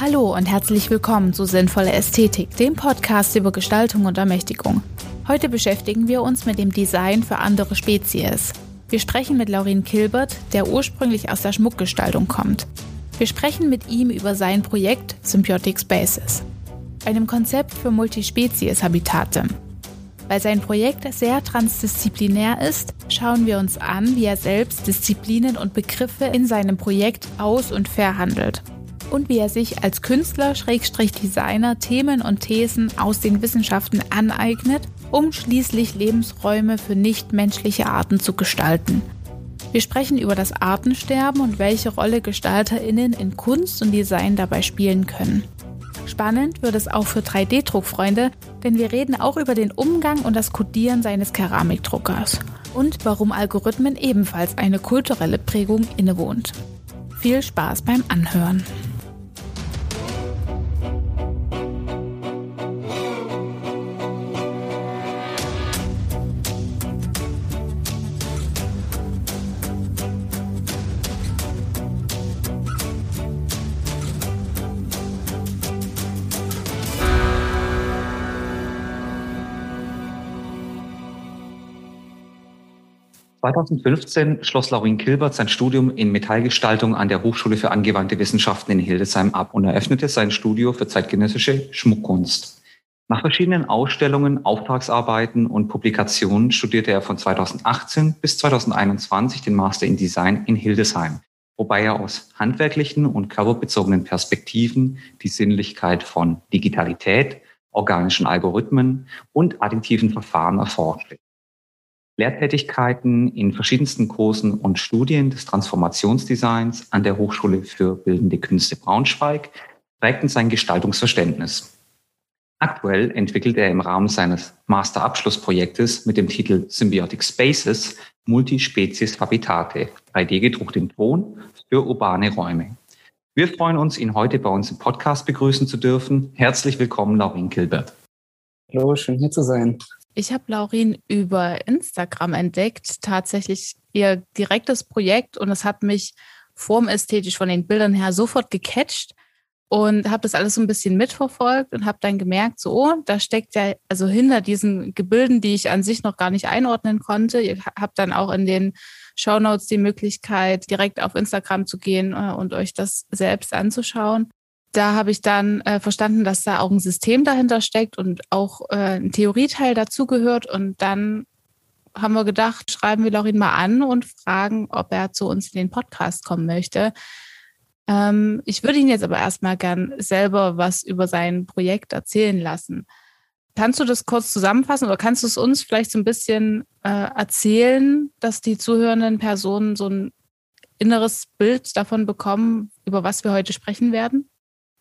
Hallo und herzlich willkommen zu Sinnvolle Ästhetik, dem Podcast über Gestaltung und Ermächtigung. Heute beschäftigen wir uns mit dem Design für andere Spezies. Wir sprechen mit Laurin Kilbert, der ursprünglich aus der Schmuckgestaltung kommt. Wir sprechen mit ihm über sein Projekt Symbiotic Spaces, einem Konzept für Multispezies-Habitate. Weil sein Projekt sehr transdisziplinär ist, schauen wir uns an, wie er selbst Disziplinen und Begriffe in seinem Projekt aus- und verhandelt und wie er sich als Künstler, Schrägstrich Designer Themen und Thesen aus den Wissenschaften aneignet, um schließlich Lebensräume für nichtmenschliche Arten zu gestalten. Wir sprechen über das Artensterben und welche Rolle GestalterInnen in Kunst und Design dabei spielen können. Spannend wird es auch für 3D-Druckfreunde, denn wir reden auch über den Umgang und das Codieren seines Keramikdruckers und warum Algorithmen ebenfalls eine kulturelle Prägung innewohnt. Viel Spaß beim Anhören. 2015 schloss Laurin Kilbert sein Studium in Metallgestaltung an der Hochschule für angewandte Wissenschaften in Hildesheim ab und eröffnete sein Studio für zeitgenössische Schmuckkunst. Nach verschiedenen Ausstellungen, Auftragsarbeiten und Publikationen studierte er von 2018 bis 2021 den Master in Design in Hildesheim, wobei er aus handwerklichen und körperbezogenen Perspektiven die Sinnlichkeit von Digitalität, organischen Algorithmen und additiven Verfahren erforschte. Lehrtätigkeiten in verschiedensten Kursen und Studien des Transformationsdesigns an der Hochschule für Bildende Künste Braunschweig prägten sein Gestaltungsverständnis. Aktuell entwickelt er im Rahmen seines Masterabschlussprojektes mit dem Titel Symbiotic Spaces Multispezies Habitate, 3D gedruckt in Ton für urbane Räume. Wir freuen uns, ihn heute bei uns im Podcast begrüßen zu dürfen. Herzlich willkommen, Laurin Kilbert. Hallo, schön hier zu sein. Ich habe Laurin über Instagram entdeckt, tatsächlich ihr direktes Projekt und es hat mich formästhetisch von den Bildern her sofort gecatcht und habe das alles so ein bisschen mitverfolgt und habe dann gemerkt, so, oh, da steckt ja also hinter diesen Gebilden, die ich an sich noch gar nicht einordnen konnte. Ihr habt dann auch in den Show Notes die Möglichkeit, direkt auf Instagram zu gehen äh, und euch das selbst anzuschauen da habe ich dann äh, verstanden, dass da auch ein System dahinter steckt und auch äh, ein Theorieteil dazugehört. Und dann haben wir gedacht, schreiben wir Lorin mal an und fragen, ob er zu uns in den Podcast kommen möchte. Ähm, ich würde ihn jetzt aber erstmal gern selber was über sein Projekt erzählen lassen. Kannst du das kurz zusammenfassen oder kannst du es uns vielleicht so ein bisschen äh, erzählen, dass die zuhörenden Personen so ein inneres Bild davon bekommen, über was wir heute sprechen werden?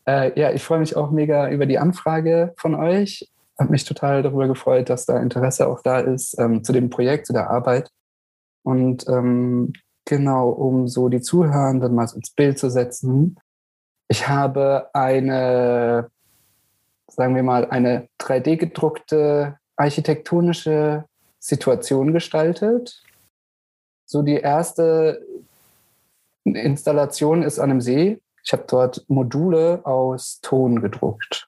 Äh, ja, ich freue mich auch mega über die Anfrage von euch. Habe mich total darüber gefreut, dass da Interesse auch da ist ähm, zu dem Projekt, zu der Arbeit. Und ähm, genau, um so die Zuhörenden mal ins Bild zu setzen. Ich habe eine, sagen wir mal, eine 3D gedruckte architektonische Situation gestaltet. So die erste Installation ist an einem See ich habe dort Module aus Ton gedruckt.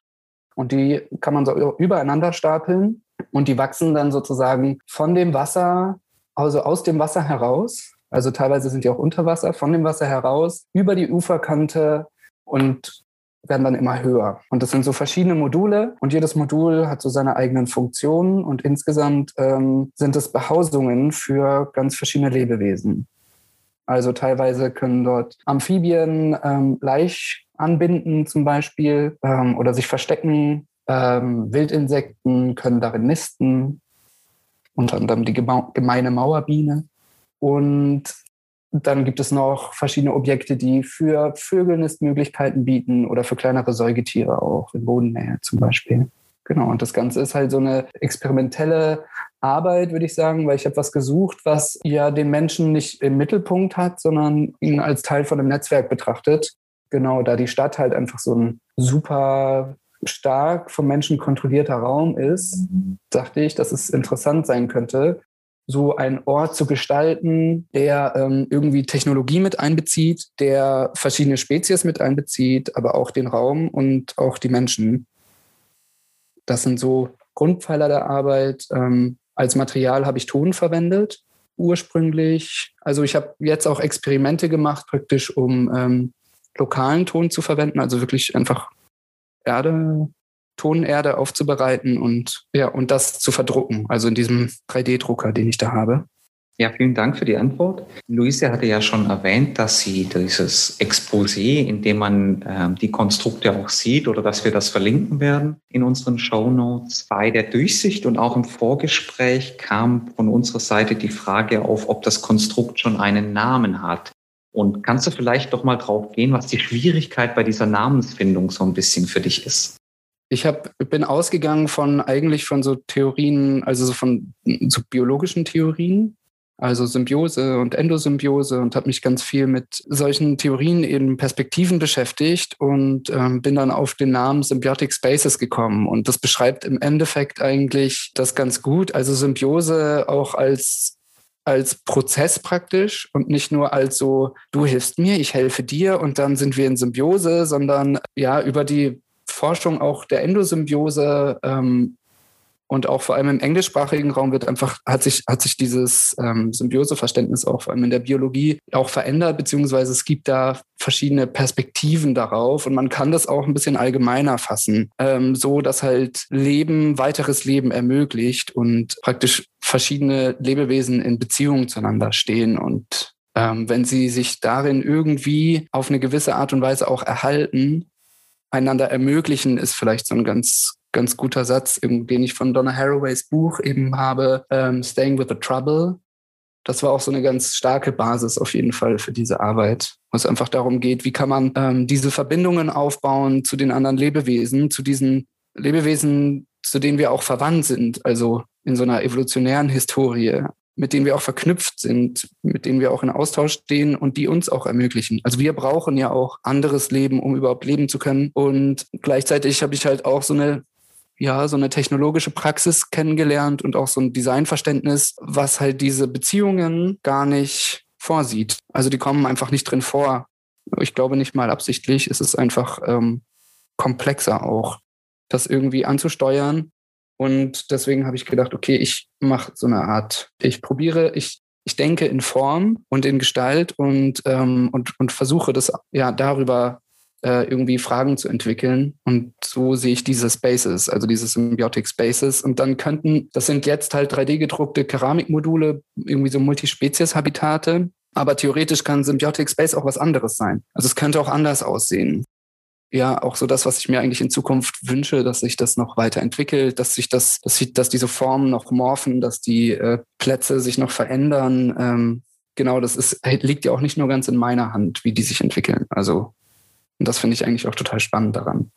Und die kann man so übereinander stapeln und die wachsen dann sozusagen von dem Wasser, also aus dem Wasser heraus. Also teilweise sind die auch unter Wasser, von dem Wasser heraus, über die Uferkante und werden dann immer höher. Und das sind so verschiedene Module und jedes Modul hat so seine eigenen Funktionen und insgesamt ähm, sind es Behausungen für ganz verschiedene Lebewesen. Also teilweise können dort Amphibien ähm, Laich anbinden zum Beispiel ähm, oder sich verstecken. Ähm, Wildinsekten können darin nisten, unter anderem die gemeine Mauerbiene. Und dann gibt es noch verschiedene Objekte, die für Vögel Nistmöglichkeiten bieten oder für kleinere Säugetiere auch, in Bodennähe zum Beispiel. Genau, und das Ganze ist halt so eine experimentelle Arbeit, würde ich sagen, weil ich habe was gesucht, was ja den Menschen nicht im Mittelpunkt hat, sondern ihn als Teil von einem Netzwerk betrachtet. Genau, da die Stadt halt einfach so ein super stark vom Menschen kontrollierter Raum ist, dachte ich, dass es interessant sein könnte, so einen Ort zu gestalten, der ähm, irgendwie Technologie mit einbezieht, der verschiedene Spezies mit einbezieht, aber auch den Raum und auch die Menschen. Das sind so Grundpfeiler der Arbeit. Ähm, als Material habe ich Ton verwendet, ursprünglich. Also ich habe jetzt auch Experimente gemacht, praktisch um ähm, lokalen Ton zu verwenden, also wirklich einfach Erde, Tonerde aufzubereiten und ja, und das zu verdrucken, also in diesem 3D-Drucker, den ich da habe. Ja, vielen Dank für die Antwort. Luise hatte ja schon erwähnt, dass sie dieses Exposé, in dem man äh, die Konstrukte auch sieht oder dass wir das verlinken werden in unseren Show Notes. Bei der Durchsicht und auch im Vorgespräch kam von unserer Seite die Frage auf, ob das Konstrukt schon einen Namen hat. Und kannst du vielleicht doch mal drauf gehen, was die Schwierigkeit bei dieser Namensfindung so ein bisschen für dich ist? Ich hab, bin ausgegangen von eigentlich von so Theorien, also so von so biologischen Theorien, also Symbiose und Endosymbiose und habe mich ganz viel mit solchen Theorien in Perspektiven beschäftigt und ähm, bin dann auf den Namen Symbiotic Spaces gekommen. Und das beschreibt im Endeffekt eigentlich das ganz gut. Also Symbiose auch als als Prozess praktisch und nicht nur als so, du hilfst mir, ich helfe dir und dann sind wir in Symbiose, sondern ja, über die Forschung auch der Endosymbiose ähm, und auch vor allem im englischsprachigen Raum wird einfach, hat sich, hat sich dieses ähm, Symbioseverständnis auch vor allem in der Biologie auch verändert, beziehungsweise es gibt da verschiedene Perspektiven darauf und man kann das auch ein bisschen allgemeiner fassen, ähm, so dass halt Leben, weiteres Leben ermöglicht und praktisch verschiedene Lebewesen in Beziehung zueinander stehen und ähm, wenn sie sich darin irgendwie auf eine gewisse Art und Weise auch erhalten, einander ermöglichen, ist vielleicht so ein ganz ganz guter Satz, den ich von Donna Haraways Buch eben habe, ähm, Staying with the Trouble. Das war auch so eine ganz starke Basis auf jeden Fall für diese Arbeit, wo es einfach darum geht, wie kann man ähm, diese Verbindungen aufbauen zu den anderen Lebewesen, zu diesen Lebewesen, zu denen wir auch verwandt sind, also in so einer evolutionären Historie, mit denen wir auch verknüpft sind, mit denen wir auch in Austausch stehen und die uns auch ermöglichen. Also wir brauchen ja auch anderes Leben, um überhaupt leben zu können. Und gleichzeitig habe ich halt auch so eine ja, so eine technologische Praxis kennengelernt und auch so ein Designverständnis, was halt diese Beziehungen gar nicht vorsieht. Also die kommen einfach nicht drin vor. Ich glaube nicht mal absichtlich. Es ist einfach ähm, komplexer auch, das irgendwie anzusteuern. Und deswegen habe ich gedacht, okay, ich mache so eine Art, ich probiere, ich, ich denke in Form und in Gestalt und, ähm, und, und versuche das ja darüber äh, irgendwie Fragen zu entwickeln. Und so sehe ich diese Spaces, also diese Symbiotic Spaces. Und dann könnten, das sind jetzt halt 3D-gedruckte Keramikmodule, irgendwie so Multispezies-Habitate. Aber theoretisch kann Symbiotic Space auch was anderes sein. Also es könnte auch anders aussehen ja auch so das, was ich mir eigentlich in Zukunft wünsche, dass sich das noch weiterentwickelt, dass sich das, dass, sich, dass diese Formen noch morphen, dass die äh, Plätze sich noch verändern. Ähm, genau, das ist, liegt ja auch nicht nur ganz in meiner Hand, wie die sich entwickeln. Also und das finde ich eigentlich auch total spannend daran.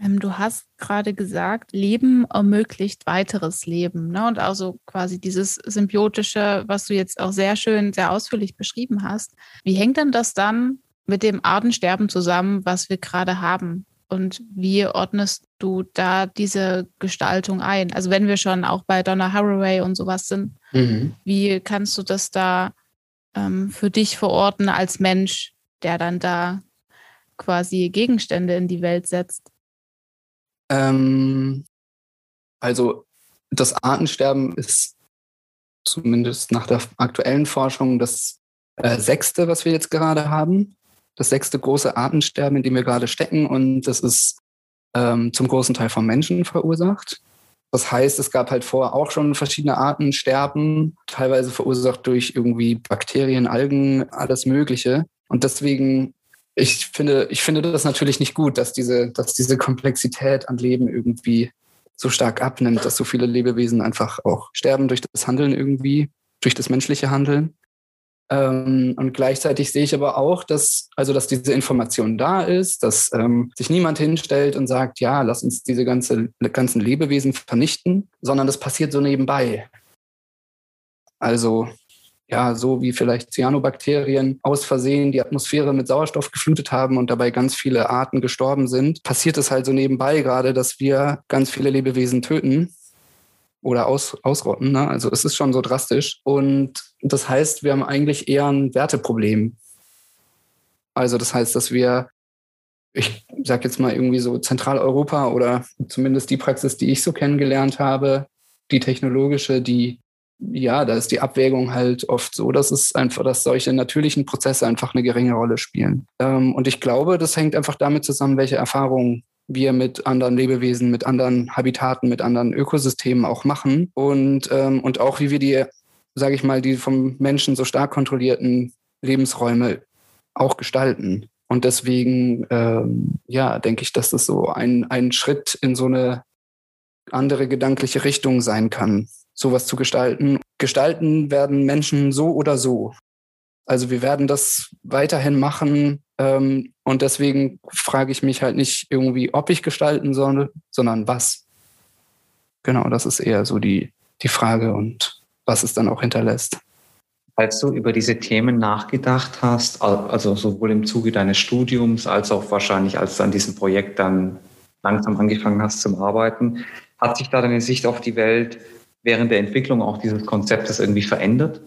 Ähm, du hast gerade gesagt, Leben ermöglicht weiteres Leben. Ne? Und also quasi dieses Symbiotische, was du jetzt auch sehr schön, sehr ausführlich beschrieben hast. Wie hängt denn das dann mit dem Artensterben zusammen, was wir gerade haben? Und wie ordnest du da diese Gestaltung ein? Also wenn wir schon auch bei Donna Haraway und sowas sind, mhm. wie kannst du das da ähm, für dich verorten als Mensch, der dann da quasi Gegenstände in die Welt setzt? Ähm, also das Artensterben ist zumindest nach der aktuellen Forschung das äh, sechste, was wir jetzt gerade haben. Das sechste große Artensterben, in dem wir gerade stecken. Und das ist ähm, zum großen Teil vom Menschen verursacht. Das heißt, es gab halt vorher auch schon verschiedene Artensterben, teilweise verursacht durch irgendwie Bakterien, Algen, alles Mögliche. Und deswegen ich finde, ich finde das natürlich nicht gut, dass diese, dass diese Komplexität an Leben irgendwie so stark abnimmt, dass so viele Lebewesen einfach auch sterben durch das Handeln irgendwie, durch das menschliche Handeln. Ähm, und gleichzeitig sehe ich aber auch, dass, also, dass diese Information da ist, dass ähm, sich niemand hinstellt und sagt, ja, lass uns diese ganze, ganzen Lebewesen vernichten, sondern das passiert so nebenbei. Also ja, so wie vielleicht Cyanobakterien aus Versehen die Atmosphäre mit Sauerstoff geflutet haben und dabei ganz viele Arten gestorben sind, passiert es halt so nebenbei gerade, dass wir ganz viele Lebewesen töten oder aus, ausrotten. Ne? Also es ist schon so drastisch. Und das heißt, wir haben eigentlich eher ein Werteproblem. Also das heißt, dass wir, ich sage jetzt mal irgendwie so Zentraleuropa oder zumindest die Praxis, die ich so kennengelernt habe, die technologische, die ja, da ist die Abwägung halt oft so, dass es einfach, dass solche natürlichen Prozesse einfach eine geringe Rolle spielen. Ähm, und ich glaube, das hängt einfach damit zusammen, welche Erfahrungen wir mit anderen Lebewesen, mit anderen Habitaten, mit anderen Ökosystemen auch machen und, ähm, und auch wie wir die, sage ich mal, die vom Menschen so stark kontrollierten Lebensräume auch gestalten. Und deswegen, ähm, ja, denke ich, dass das so ein, ein Schritt in so eine andere gedankliche Richtung sein kann, sowas zu gestalten. Gestalten werden Menschen so oder so. Also wir werden das weiterhin machen. Ähm, und deswegen frage ich mich halt nicht irgendwie, ob ich gestalten soll, sondern was. Genau, das ist eher so die, die Frage und was es dann auch hinterlässt. Als du über diese Themen nachgedacht hast, also sowohl im Zuge deines Studiums als auch wahrscheinlich, als du an diesem Projekt dann langsam angefangen hast zum Arbeiten, hat sich da deine Sicht auf die Welt während der Entwicklung auch dieses Konzeptes irgendwie verändert?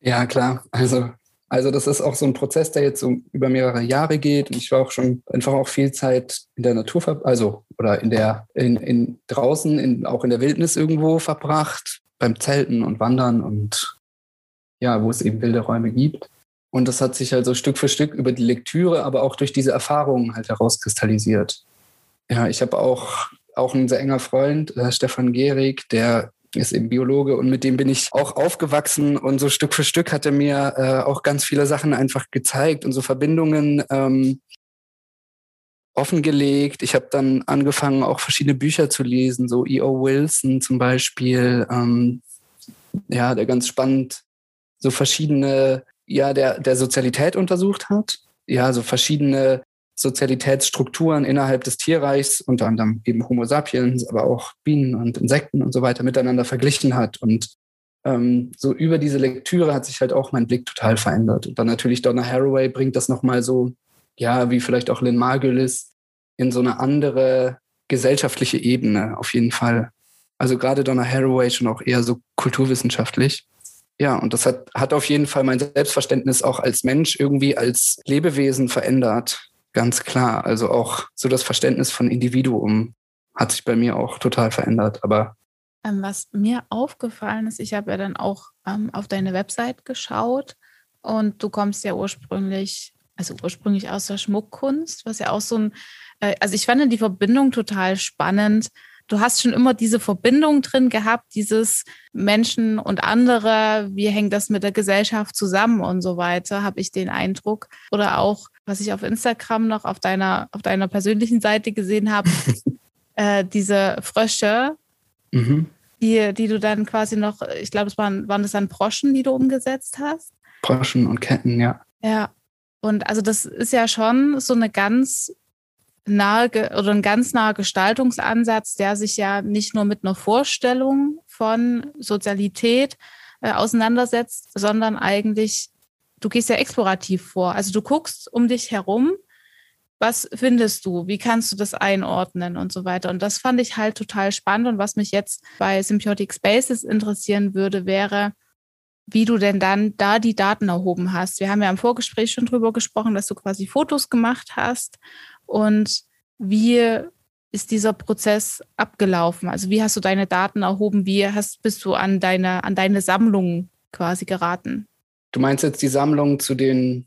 Ja, klar. Also, also das ist auch so ein Prozess, der jetzt so über mehrere Jahre geht. Und ich war auch schon einfach auch viel Zeit in der Natur, also oder in der, in, in draußen, in, auch in der Wildnis irgendwo verbracht, beim Zelten und Wandern und ja, wo es eben wilde Räume gibt. Und das hat sich also Stück für Stück über die Lektüre, aber auch durch diese Erfahrungen halt herauskristallisiert. Ja, ich habe auch, auch einen sehr enger Freund, äh, Stefan Gehrig, der ist eben Biologe und mit dem bin ich auch aufgewachsen und so Stück für Stück hat er mir äh, auch ganz viele Sachen einfach gezeigt und so Verbindungen ähm, offengelegt. Ich habe dann angefangen, auch verschiedene Bücher zu lesen, so E.O. Wilson zum Beispiel, ähm, ja, der ganz spannend so verschiedene, ja, der, der Sozialität untersucht hat, ja, so verschiedene Sozialitätsstrukturen innerhalb des Tierreichs, unter anderem eben Homo sapiens, aber auch Bienen und Insekten und so weiter miteinander verglichen hat. Und ähm, so über diese Lektüre hat sich halt auch mein Blick total verändert. Und dann natürlich Donna Haraway bringt das nochmal so, ja, wie vielleicht auch Lynn Margulis, in so eine andere gesellschaftliche Ebene auf jeden Fall. Also gerade Donna Haraway schon auch eher so kulturwissenschaftlich. Ja, und das hat, hat auf jeden Fall mein Selbstverständnis auch als Mensch irgendwie als Lebewesen verändert. Ganz klar. Also auch so das Verständnis von Individuum hat sich bei mir auch total verändert. Aber ähm, was mir aufgefallen ist, ich habe ja dann auch ähm, auf deine Website geschaut und du kommst ja ursprünglich, also ursprünglich aus der Schmuckkunst, was ja auch so ein, äh, also ich fand die Verbindung total spannend du hast schon immer diese Verbindung drin gehabt, dieses Menschen und andere, wie hängt das mit der Gesellschaft zusammen und so weiter, habe ich den Eindruck. Oder auch, was ich auf Instagram noch auf deiner, auf deiner persönlichen Seite gesehen habe, äh, diese Frösche, mhm. die, die du dann quasi noch, ich glaube, es waren, waren das dann Broschen, die du umgesetzt hast? Broschen und Ketten, ja. Ja. Und also das ist ja schon so eine ganz nahe oder ein ganz naher Gestaltungsansatz, der sich ja nicht nur mit einer Vorstellung von Sozialität äh, auseinandersetzt, sondern eigentlich, du gehst ja explorativ vor. Also du guckst um dich herum, was findest du, wie kannst du das einordnen und so weiter. Und das fand ich halt total spannend. Und was mich jetzt bei Symbiotic Spaces interessieren würde, wäre, wie du denn dann da die Daten erhoben hast. Wir haben ja im Vorgespräch schon drüber gesprochen, dass du quasi Fotos gemacht hast und wie ist dieser Prozess abgelaufen? Also wie hast du deine Daten erhoben? Wie hast, bist du an deine, an deine Sammlung quasi geraten? Du meinst jetzt die Sammlung zu den,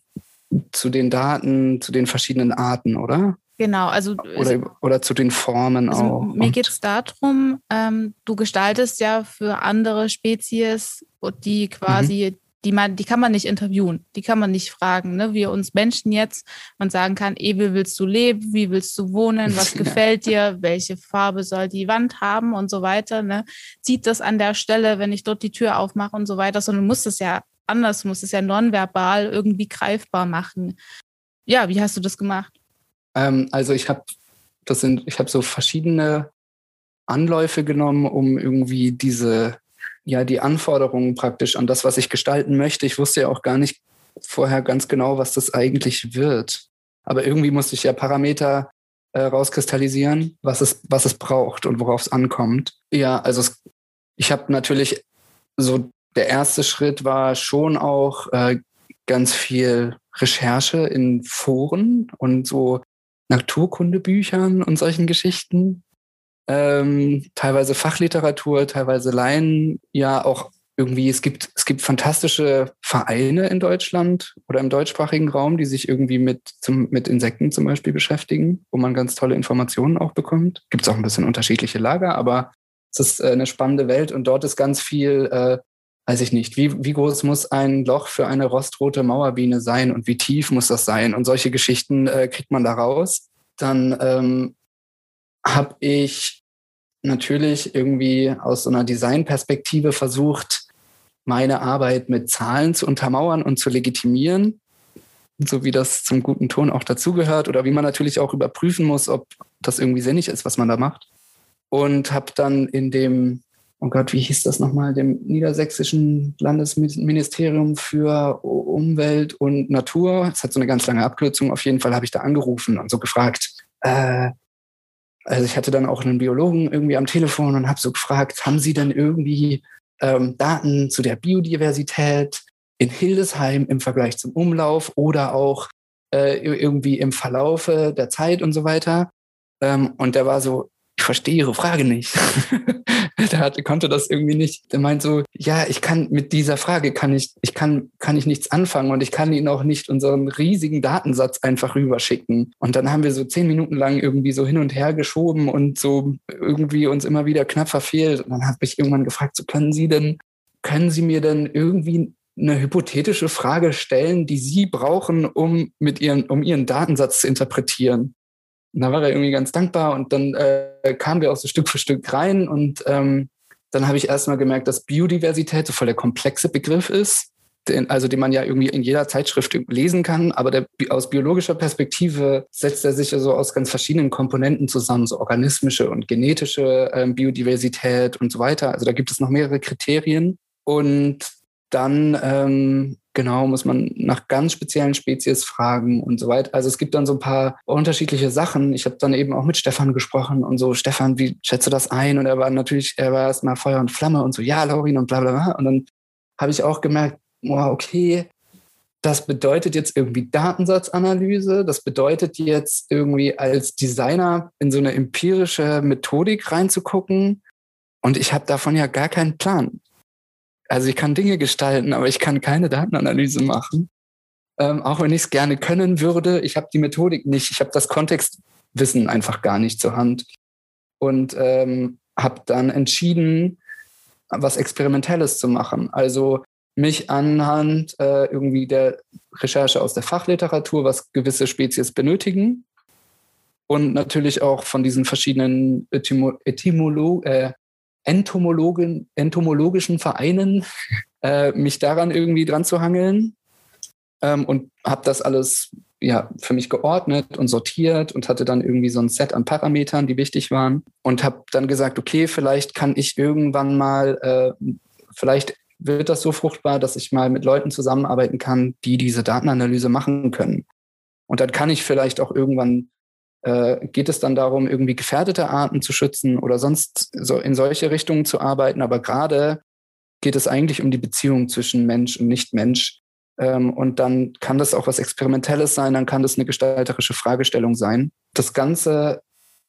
zu den Daten, zu den verschiedenen Arten, oder? Genau, also oder, oder zu den Formen also auch. Mir geht es darum, ähm, du gestaltest ja für andere Spezies, die quasi mhm die man, die kann man nicht interviewen, die kann man nicht fragen. Ne? Wir uns Menschen jetzt, man sagen kann, eh, wie willst du leben, wie willst du wohnen, was gefällt dir, welche Farbe soll die Wand haben und so weiter. Ne? Sieht das an der Stelle, wenn ich dort die Tür aufmache und so weiter, sondern muss es ja anders, muss es ja nonverbal irgendwie greifbar machen. Ja, wie hast du das gemacht? Ähm, also ich habe das sind, ich habe so verschiedene Anläufe genommen, um irgendwie diese ja die Anforderungen praktisch an das, was ich gestalten möchte. Ich wusste ja auch gar nicht vorher ganz genau, was das eigentlich wird. Aber irgendwie musste ich ja Parameter äh, rauskristallisieren, was es, was es braucht und worauf es ankommt. Ja, also es ich habe natürlich so, der erste Schritt war schon auch äh, ganz viel Recherche in Foren und so Naturkundebüchern und solchen Geschichten. Ähm, teilweise Fachliteratur, teilweise Laien, ja auch irgendwie, es gibt, es gibt fantastische Vereine in Deutschland oder im deutschsprachigen Raum, die sich irgendwie mit, zum, mit Insekten zum Beispiel beschäftigen, wo man ganz tolle Informationen auch bekommt. Gibt es auch ein bisschen unterschiedliche Lager, aber es ist äh, eine spannende Welt und dort ist ganz viel, äh, weiß ich nicht, wie, wie groß muss ein Loch für eine rostrote Mauerbiene sein und wie tief muss das sein und solche Geschichten äh, kriegt man da raus. Dann ähm, habe ich natürlich irgendwie aus so einer Designperspektive versucht, meine Arbeit mit Zahlen zu untermauern und zu legitimieren, so wie das zum guten Ton auch dazugehört oder wie man natürlich auch überprüfen muss, ob das irgendwie sinnig ist, was man da macht. Und habe dann in dem, oh Gott, wie hieß das nochmal, dem niedersächsischen Landesministerium für Umwelt und Natur, es hat so eine ganz lange Abkürzung, auf jeden Fall habe ich da angerufen und so gefragt, äh, also ich hatte dann auch einen Biologen irgendwie am Telefon und habe so gefragt, haben Sie denn irgendwie ähm, Daten zu der Biodiversität in Hildesheim im Vergleich zum Umlauf oder auch äh, irgendwie im Verlaufe der Zeit und so weiter? Ähm, und der war so, ich verstehe Ihre Frage nicht. der hatte, konnte das irgendwie nicht. Der meint so, ja, ich kann mit dieser Frage kann ich, ich kann, kann ich nichts anfangen und ich kann Ihnen auch nicht unseren riesigen Datensatz einfach rüberschicken. Und dann haben wir so zehn Minuten lang irgendwie so hin und her geschoben und so irgendwie uns immer wieder knapp verfehlt. Und dann habe ich irgendwann gefragt, so können Sie denn, können Sie mir denn irgendwie eine hypothetische Frage stellen, die Sie brauchen, um mit Ihren, um Ihren Datensatz zu interpretieren? Und da war er irgendwie ganz dankbar und dann äh, kamen wir auch so Stück für Stück rein und ähm, dann habe ich erstmal gemerkt, dass Biodiversität so voll der komplexe Begriff ist, den, also den man ja irgendwie in jeder Zeitschrift lesen kann, aber der, aus biologischer Perspektive setzt er sich ja so aus ganz verschiedenen Komponenten zusammen, so organismische und genetische ähm, Biodiversität und so weiter. Also da gibt es noch mehrere Kriterien und dann ähm, genau muss man nach ganz speziellen Spezies fragen und so weiter. Also es gibt dann so ein paar unterschiedliche Sachen. Ich habe dann eben auch mit Stefan gesprochen und so, Stefan, wie schätze das ein? Und er war natürlich, er war erstmal Feuer und Flamme und so, ja, Laurin und bla bla bla. Und dann habe ich auch gemerkt, wow, okay, das bedeutet jetzt irgendwie Datensatzanalyse, das bedeutet jetzt irgendwie als Designer in so eine empirische Methodik reinzugucken. Und ich habe davon ja gar keinen Plan also ich kann Dinge gestalten, aber ich kann keine Datenanalyse machen. Ähm, auch wenn ich es gerne können würde, ich habe die Methodik nicht, ich habe das Kontextwissen einfach gar nicht zur Hand. Und ähm, habe dann entschieden, was Experimentelles zu machen. Also mich anhand äh, irgendwie der Recherche aus der Fachliteratur, was gewisse Spezies benötigen und natürlich auch von diesen verschiedenen Etymolo äh, Entomologen, entomologischen Vereinen, äh, mich daran irgendwie dran zu hangeln. Ähm, und habe das alles ja, für mich geordnet und sortiert und hatte dann irgendwie so ein Set an Parametern, die wichtig waren. Und habe dann gesagt, okay, vielleicht kann ich irgendwann mal, äh, vielleicht wird das so fruchtbar, dass ich mal mit Leuten zusammenarbeiten kann, die diese Datenanalyse machen können. Und dann kann ich vielleicht auch irgendwann äh, geht es dann darum, irgendwie gefährdete Arten zu schützen oder sonst so in solche Richtungen zu arbeiten. Aber gerade geht es eigentlich um die Beziehung zwischen Mensch und Nicht-Mensch. Ähm, und dann kann das auch was Experimentelles sein, dann kann das eine gestalterische Fragestellung sein. Das Ganze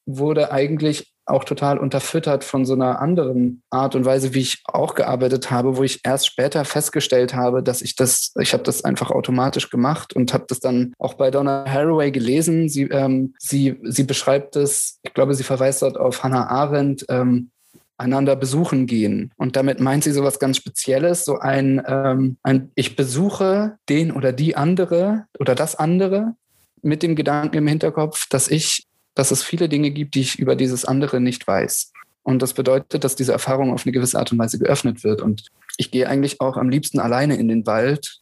wurde eigentlich auch total unterfüttert von so einer anderen Art und Weise, wie ich auch gearbeitet habe, wo ich erst später festgestellt habe, dass ich das, ich habe das einfach automatisch gemacht und habe das dann auch bei Donna Haraway gelesen. Sie, ähm, sie, sie beschreibt es, ich glaube, sie verweist dort auf Hannah Arendt, ähm, einander besuchen gehen. Und damit meint sie so was ganz Spezielles, so ein, ähm, ein ich besuche den oder die andere oder das andere mit dem Gedanken im Hinterkopf, dass ich dass es viele Dinge gibt, die ich über dieses andere nicht weiß. Und das bedeutet, dass diese Erfahrung auf eine gewisse Art und Weise geöffnet wird. Und ich gehe eigentlich auch am liebsten alleine in den Wald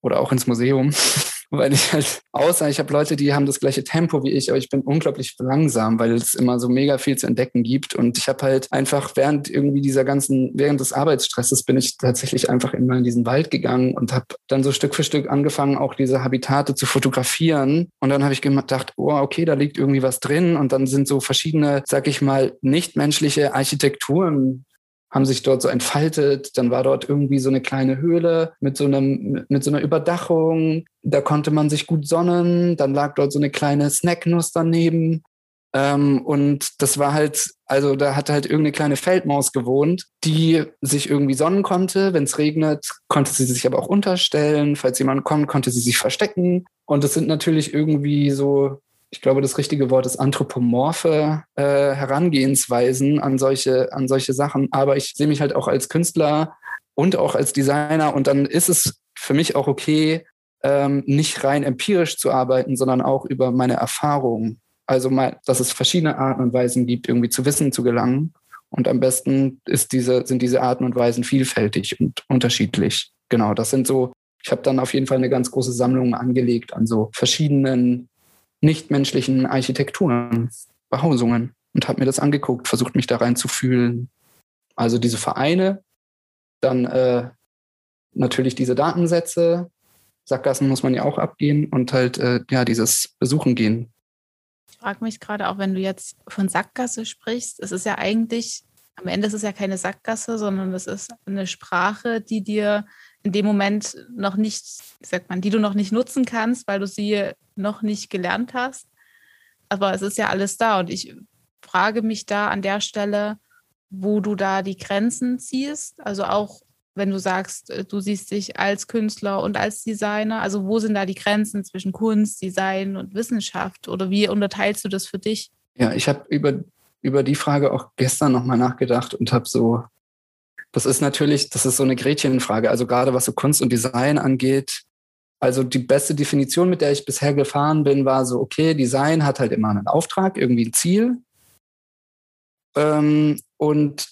oder auch ins Museum weil ich halt, außer ich habe Leute, die haben das gleiche Tempo wie ich, aber ich bin unglaublich langsam, weil es immer so mega viel zu entdecken gibt. Und ich habe halt einfach während irgendwie dieser ganzen, während des Arbeitsstresses bin ich tatsächlich einfach immer in diesen Wald gegangen und habe dann so Stück für Stück angefangen, auch diese Habitate zu fotografieren. Und dann habe ich gedacht, oh, okay, da liegt irgendwie was drin. Und dann sind so verschiedene, sag ich mal, nichtmenschliche Architekturen haben sich dort so entfaltet. Dann war dort irgendwie so eine kleine Höhle mit so einem, mit so einer Überdachung. Da konnte man sich gut sonnen. Dann lag dort so eine kleine Snacknuss daneben. Ähm, und das war halt, also da hat halt irgendeine kleine Feldmaus gewohnt, die sich irgendwie sonnen konnte. Wenn es regnet, konnte sie sich aber auch unterstellen. Falls jemand kommt, konnte sie sich verstecken. Und das sind natürlich irgendwie so ich glaube, das richtige Wort ist anthropomorphe äh, Herangehensweisen an solche, an solche Sachen. Aber ich sehe mich halt auch als Künstler und auch als Designer. Und dann ist es für mich auch okay, ähm, nicht rein empirisch zu arbeiten, sondern auch über meine Erfahrungen. Also, mal, dass es verschiedene Arten und Weisen gibt, irgendwie zu Wissen zu gelangen. Und am besten ist diese, sind diese Arten und Weisen vielfältig und unterschiedlich. Genau, das sind so, ich habe dann auf jeden Fall eine ganz große Sammlung angelegt an so verschiedenen nichtmenschlichen Architekturen, Behausungen und habe mir das angeguckt, versucht mich da rein zu fühlen. Also diese Vereine, dann äh, natürlich diese Datensätze, Sackgassen muss man ja auch abgehen und halt äh, ja dieses Besuchen gehen. Ich frage mich gerade auch, wenn du jetzt von Sackgasse sprichst, es ist ja eigentlich, am Ende ist es ja keine Sackgasse, sondern es ist eine Sprache, die dir in dem Moment noch nicht, wie sagt man, die du noch nicht nutzen kannst, weil du sie noch nicht gelernt hast. Aber es ist ja alles da und ich frage mich da an der Stelle, wo du da die Grenzen ziehst. Also auch wenn du sagst, äh, du siehst dich als Künstler und als Designer, also wo sind da die Grenzen zwischen Kunst, Design und Wissenschaft oder wie unterteilst du das für dich? Ja, ich habe über, über die Frage auch gestern nochmal nachgedacht und habe so das ist natürlich, das ist so eine Gretchenfrage. Also gerade was so Kunst und Design angeht. Also die beste Definition, mit der ich bisher gefahren bin, war so, okay, Design hat halt immer einen Auftrag, irgendwie ein Ziel. Ähm, und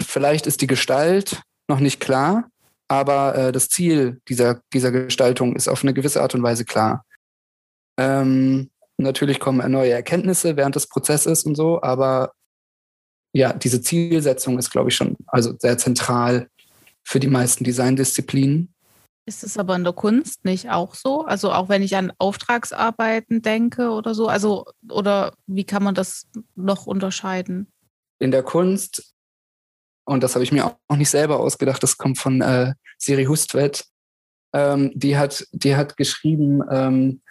vielleicht ist die Gestalt noch nicht klar, aber äh, das Ziel dieser, dieser Gestaltung ist auf eine gewisse Art und Weise klar. Ähm, natürlich kommen neue Erkenntnisse während des Prozesses und so, aber ja, diese Zielsetzung ist, glaube ich, schon also sehr zentral für die meisten Designdisziplinen. Ist es aber in der Kunst nicht auch so? Also auch wenn ich an Auftragsarbeiten denke oder so, also oder wie kann man das noch unterscheiden? In der Kunst, und das habe ich mir auch nicht selber ausgedacht, das kommt von äh, Siri Hustvedt, ähm, die, hat, die hat geschrieben, ähm,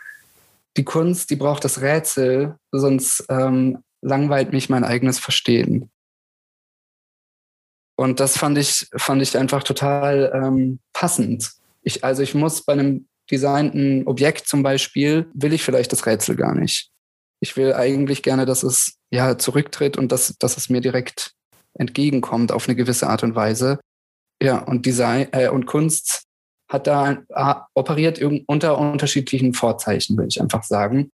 die Kunst, die braucht das Rätsel, sonst ähm, langweilt mich mein eigenes Verstehen. Und das fand ich, fand ich einfach total ähm, passend. Ich, also ich muss bei einem designten Objekt zum Beispiel, will ich vielleicht das Rätsel gar nicht. Ich will eigentlich gerne, dass es ja zurücktritt und dass, dass es mir direkt entgegenkommt auf eine gewisse Art und Weise. Ja, und Design äh, und Kunst hat da äh, operiert unter unterschiedlichen Vorzeichen, will ich einfach sagen.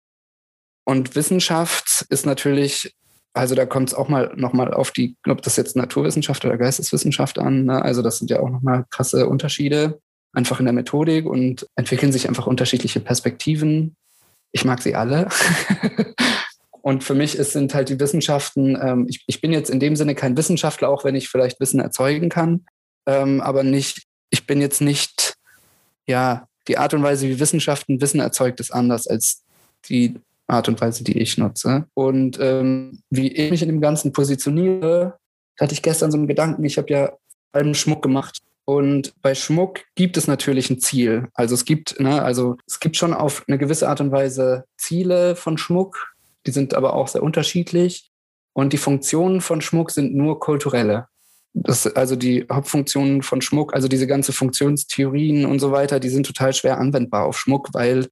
Und Wissenschaft ist natürlich also da kommt es auch mal nochmal auf die, ob das jetzt Naturwissenschaft oder Geisteswissenschaft an. Ne? Also das sind ja auch nochmal krasse Unterschiede, einfach in der Methodik und entwickeln sich einfach unterschiedliche Perspektiven. Ich mag sie alle. und für mich ist, sind halt die Wissenschaften, ähm, ich, ich bin jetzt in dem Sinne kein Wissenschaftler, auch wenn ich vielleicht Wissen erzeugen kann, ähm, aber nicht, ich bin jetzt nicht, ja, die Art und Weise, wie Wissenschaften Wissen erzeugt, ist anders als die Art und Weise, die ich nutze. Und ähm, wie ich mich in dem Ganzen positioniere, hatte ich gestern so einen Gedanken, ich habe ja einen Schmuck gemacht. Und bei Schmuck gibt es natürlich ein Ziel. Also es gibt, ne, also es gibt schon auf eine gewisse Art und Weise Ziele von Schmuck, die sind aber auch sehr unterschiedlich. Und die Funktionen von Schmuck sind nur kulturelle. Das, also die Hauptfunktionen von Schmuck, also diese ganze Funktionstheorien und so weiter, die sind total schwer anwendbar auf Schmuck, weil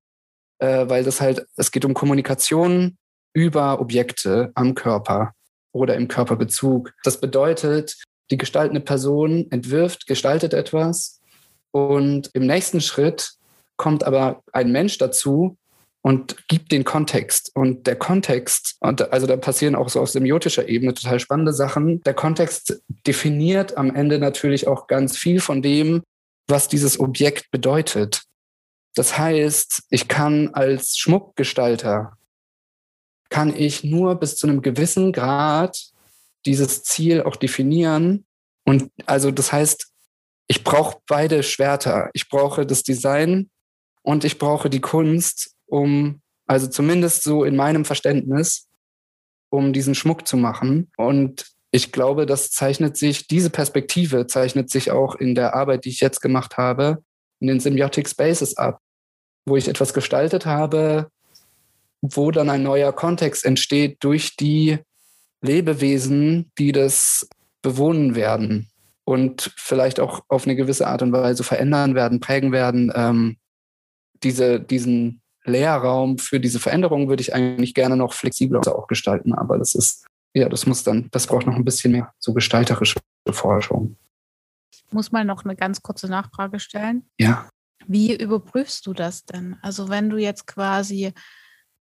äh, weil das halt, es geht um Kommunikation über Objekte am Körper oder im Körperbezug. Das bedeutet, die gestaltende Person entwirft, gestaltet etwas und im nächsten Schritt kommt aber ein Mensch dazu und gibt den Kontext. Und der Kontext, und also da passieren auch so auf semiotischer Ebene total spannende Sachen. Der Kontext definiert am Ende natürlich auch ganz viel von dem, was dieses Objekt bedeutet. Das heißt, ich kann als Schmuckgestalter, kann ich nur bis zu einem gewissen Grad dieses Ziel auch definieren. Und also das heißt, ich brauche beide Schwerter. Ich brauche das Design und ich brauche die Kunst, um, also zumindest so in meinem Verständnis, um diesen Schmuck zu machen. Und ich glaube, das zeichnet sich, diese Perspektive zeichnet sich auch in der Arbeit, die ich jetzt gemacht habe, in den Symbiotic Spaces ab, wo ich etwas gestaltet habe, wo dann ein neuer Kontext entsteht durch die Lebewesen, die das bewohnen werden und vielleicht auch auf eine gewisse Art und Weise verändern werden, prägen werden. Ähm, diese, diesen Leerraum für diese Veränderung würde ich eigentlich gerne noch flexibler auch gestalten, aber das ist, ja, das muss dann, das braucht noch ein bisschen mehr so gestalterische Forschung. Ich muss mal noch eine ganz kurze Nachfrage stellen. Ja. Wie überprüfst du das denn? Also wenn du jetzt quasi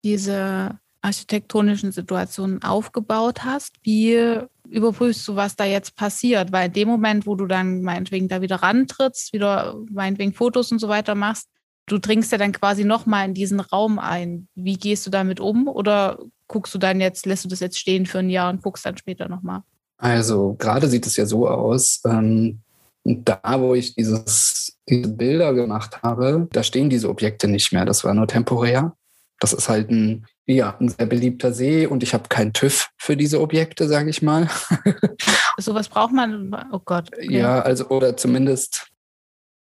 diese architektonischen Situationen aufgebaut hast, wie überprüfst du, was da jetzt passiert? Weil in dem Moment, wo du dann meinetwegen da wieder rantrittst, wieder meinetwegen Fotos und so weiter machst, du dringst ja dann quasi nochmal in diesen Raum ein. Wie gehst du damit um? Oder guckst du dann jetzt, lässt du das jetzt stehen für ein Jahr und guckst dann später nochmal? Also gerade sieht es ja so aus, ähm, da wo ich dieses, diese Bilder gemacht habe, da stehen diese Objekte nicht mehr. Das war nur temporär. Das ist halt ein, ja, ein sehr beliebter See und ich habe keinen TÜV für diese Objekte, sage ich mal. Sowas braucht man, oh Gott. Okay. Ja, also oder zumindest,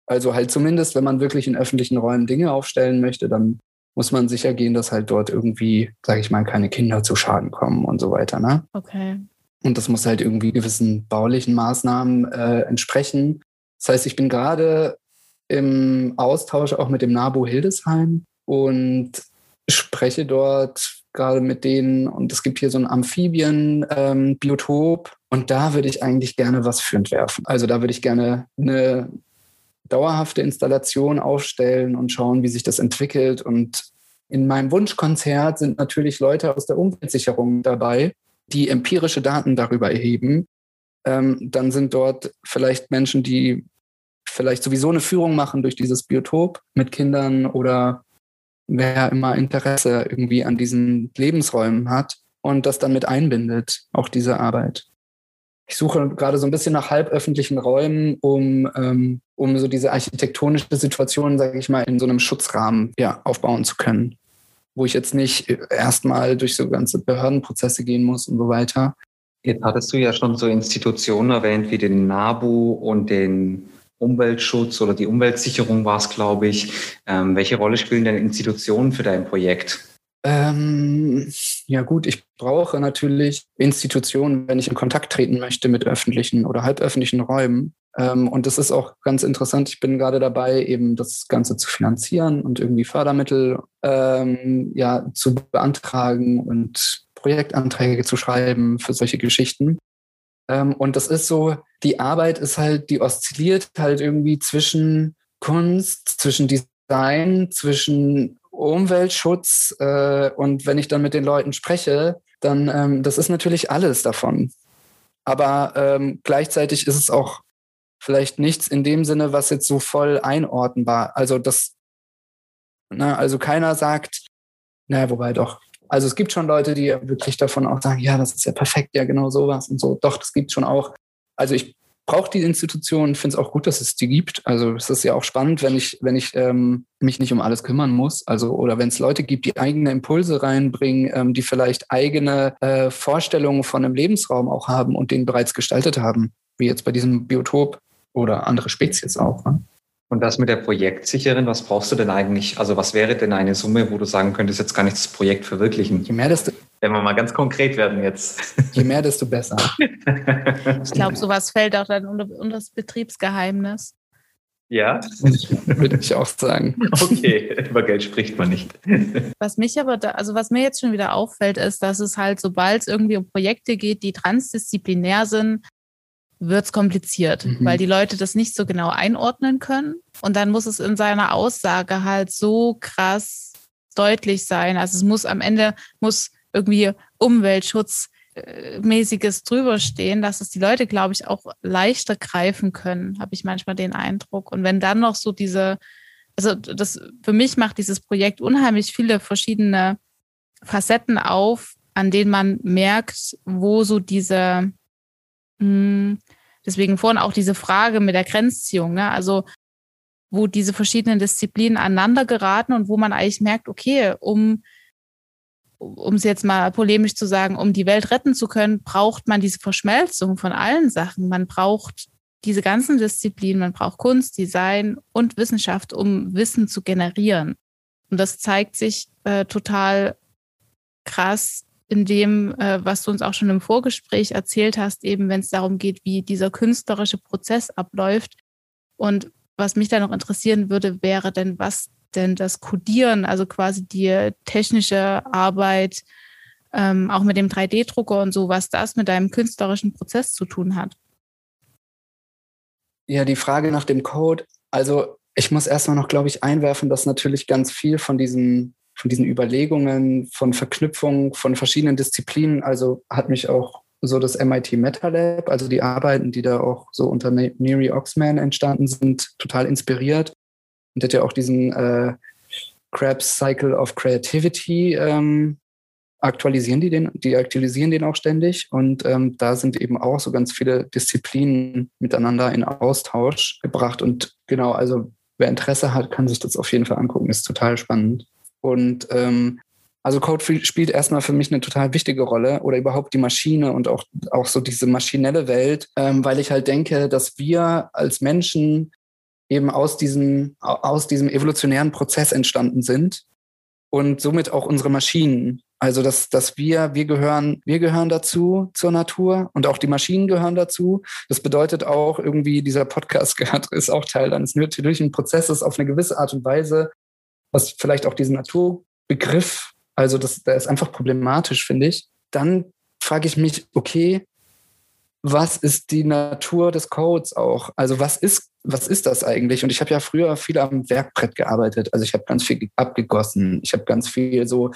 also halt zumindest, wenn man wirklich in öffentlichen Räumen Dinge aufstellen möchte, dann muss man sicher gehen, dass halt dort irgendwie, sage ich mal, keine Kinder zu Schaden kommen und so weiter. Ne? Okay. Und das muss halt irgendwie gewissen baulichen Maßnahmen äh, entsprechen. Das heißt, ich bin gerade im Austausch auch mit dem NABU Hildesheim und spreche dort gerade mit denen und es gibt hier so ein Amphibien-Biotop ähm, und da würde ich eigentlich gerne was für entwerfen. Also da würde ich gerne eine dauerhafte Installation aufstellen und schauen, wie sich das entwickelt. Und in meinem Wunschkonzert sind natürlich Leute aus der Umweltsicherung dabei, die empirische Daten darüber erheben. Ähm, dann sind dort vielleicht Menschen, die vielleicht sowieso eine Führung machen durch dieses Biotop mit Kindern oder wer immer Interesse irgendwie an diesen Lebensräumen hat und das dann mit einbindet, auch diese Arbeit. Ich suche gerade so ein bisschen nach halböffentlichen Räumen, um, ähm, um so diese architektonische Situation, sage ich mal, in so einem Schutzrahmen ja, aufbauen zu können, wo ich jetzt nicht erstmal durch so ganze Behördenprozesse gehen muss und so weiter. Jetzt hattest du ja schon so Institutionen erwähnt wie den NABU und den Umweltschutz oder die Umweltsicherung war es, glaube ich. Ähm, welche Rolle spielen denn Institutionen für dein Projekt? Ähm, ja gut, ich brauche natürlich Institutionen, wenn ich in Kontakt treten möchte mit öffentlichen oder halböffentlichen Räumen. Ähm, und das ist auch ganz interessant. Ich bin gerade dabei, eben das Ganze zu finanzieren und irgendwie Fördermittel ähm, ja, zu beantragen und Projektanträge zu schreiben für solche Geschichten. Ähm, und das ist so, die Arbeit ist halt, die oszilliert halt irgendwie zwischen Kunst, zwischen Design, zwischen Umweltschutz äh, und wenn ich dann mit den Leuten spreche, dann ähm, das ist natürlich alles davon. Aber ähm, gleichzeitig ist es auch vielleicht nichts in dem Sinne, was jetzt so voll einordnbar. Also das, na, ne, also keiner sagt, naja, wobei doch, also es gibt schon Leute, die wirklich davon auch sagen, ja, das ist ja perfekt, ja, genau sowas und so. Doch, das gibt schon auch. Also ich brauche die Institution, finde es auch gut, dass es die gibt. Also es ist ja auch spannend, wenn ich, wenn ich ähm, mich nicht um alles kümmern muss. Also oder wenn es Leute gibt, die eigene Impulse reinbringen, ähm, die vielleicht eigene äh, Vorstellungen von einem Lebensraum auch haben und den bereits gestaltet haben, wie jetzt bei diesem Biotop oder andere Spezies auch. Ne? Und das mit der Projektsicherin, was brauchst du denn eigentlich? Also was wäre denn eine Summe, wo du sagen könntest, jetzt kann ich das Projekt verwirklichen? Je mehr, desto, wenn wir mal ganz konkret werden jetzt. Je mehr, desto besser. ich glaube, sowas fällt auch dann unter, unter das Betriebsgeheimnis. Ja? Würde ich auch sagen. Okay, über Geld spricht man nicht. Was mich aber, da, also was mir jetzt schon wieder auffällt, ist, dass es halt, sobald es irgendwie um Projekte geht, die transdisziplinär sind, wird es kompliziert, mhm. weil die Leute das nicht so genau einordnen können. Und dann muss es in seiner Aussage halt so krass deutlich sein. Also es muss am Ende, muss irgendwie Umweltschutzmäßiges drüberstehen, dass es die Leute, glaube ich, auch leichter greifen können, habe ich manchmal den Eindruck. Und wenn dann noch so diese, also das für mich macht dieses Projekt unheimlich viele verschiedene Facetten auf, an denen man merkt, wo so diese deswegen vorhin auch diese Frage mit der Grenzziehung, ne? also wo diese verschiedenen Disziplinen aneinander geraten und wo man eigentlich merkt, okay, um, um es jetzt mal polemisch zu sagen, um die Welt retten zu können, braucht man diese Verschmelzung von allen Sachen. Man braucht diese ganzen Disziplinen, man braucht Kunst, Design und Wissenschaft, um Wissen zu generieren. Und das zeigt sich äh, total krass in dem, äh, was du uns auch schon im Vorgespräch erzählt hast, eben wenn es darum geht, wie dieser künstlerische Prozess abläuft. Und was mich da noch interessieren würde, wäre denn, was denn das Codieren, also quasi die technische Arbeit, ähm, auch mit dem 3D-Drucker und so, was das mit deinem künstlerischen Prozess zu tun hat. Ja, die Frage nach dem Code. Also ich muss erstmal noch, glaube ich, einwerfen, dass natürlich ganz viel von diesen, von diesen Überlegungen, von Verknüpfungen, von verschiedenen Disziplinen, also hat mich auch so das MIT Meta Lab, also die Arbeiten, die da auch so unter Neri Oxman entstanden sind, total inspiriert. Und hat ja auch diesen äh, Krebs Cycle of Creativity ähm, aktualisieren die den, die aktualisieren den auch ständig. Und ähm, da sind eben auch so ganz viele Disziplinen miteinander in Austausch gebracht. Und genau, also wer Interesse hat, kann sich das auf jeden Fall angucken, ist total spannend und ähm, also Code spielt erstmal für mich eine total wichtige Rolle oder überhaupt die Maschine und auch, auch so diese maschinelle Welt, ähm, weil ich halt denke, dass wir als Menschen eben aus diesem, aus diesem evolutionären Prozess entstanden sind und somit auch unsere Maschinen. Also dass, dass wir, wir gehören, wir gehören dazu zur Natur und auch die Maschinen gehören dazu. Das bedeutet auch irgendwie, dieser Podcast gehört, ist auch Teil eines natürlichen Prozesses auf eine gewisse Art und Weise, was vielleicht auch diesen Naturbegriff, also das, der ist einfach problematisch, finde ich. Dann frage ich mich, okay, was ist die Natur des Codes auch? Also was ist, was ist das eigentlich? Und ich habe ja früher viel am Werkbrett gearbeitet. Also ich habe ganz viel abgegossen. Ich habe ganz viel so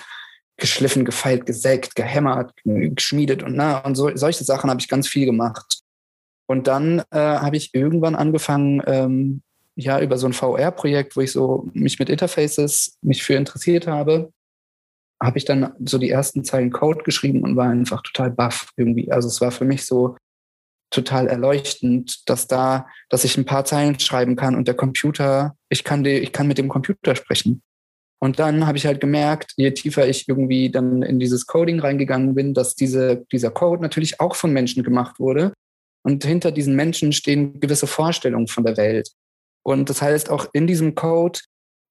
geschliffen, gefeilt, gesägt, gehämmert, geschmiedet und na, und so, solche Sachen habe ich ganz viel gemacht. Und dann äh, habe ich irgendwann angefangen, ähm, ja, über so ein VR-Projekt, wo ich so mich mit Interfaces mich für interessiert habe, habe ich dann so die ersten Zeilen Code geschrieben und war einfach total baff irgendwie. Also es war für mich so, total erleuchtend, dass da, dass ich ein paar Zeilen schreiben kann und der Computer, ich kann die, ich kann mit dem Computer sprechen. Und dann habe ich halt gemerkt, je tiefer ich irgendwie dann in dieses Coding reingegangen bin, dass diese, dieser Code natürlich auch von Menschen gemacht wurde. Und hinter diesen Menschen stehen gewisse Vorstellungen von der Welt. Und das heißt, auch in diesem Code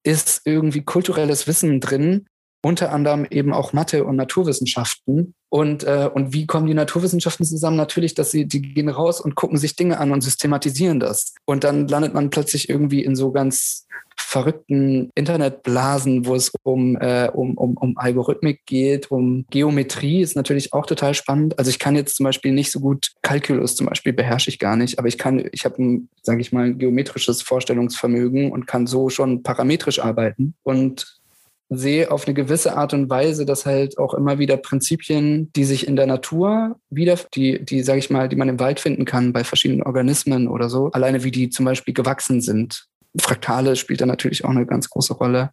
ist irgendwie kulturelles Wissen drin, unter anderem eben auch Mathe und Naturwissenschaften. Und, äh, und wie kommen die Naturwissenschaften zusammen? Natürlich, dass sie, die gehen raus und gucken sich Dinge an und systematisieren das. Und dann landet man plötzlich irgendwie in so ganz verrückten Internetblasen, wo es um, äh, um, um, um Algorithmik geht, um Geometrie, ist natürlich auch total spannend. Also ich kann jetzt zum Beispiel nicht so gut Kalkulus zum Beispiel beherrsche ich gar nicht, aber ich kann, ich habe ein, sage ich mal, ein geometrisches Vorstellungsvermögen und kann so schon parametrisch arbeiten. Und sehe auf eine gewisse Art und Weise, dass halt auch immer wieder Prinzipien, die sich in der Natur wieder, die, die, sage ich mal, die man im Wald finden kann bei verschiedenen Organismen oder so, alleine wie die zum Beispiel gewachsen sind. Fraktale spielt da natürlich auch eine ganz große Rolle.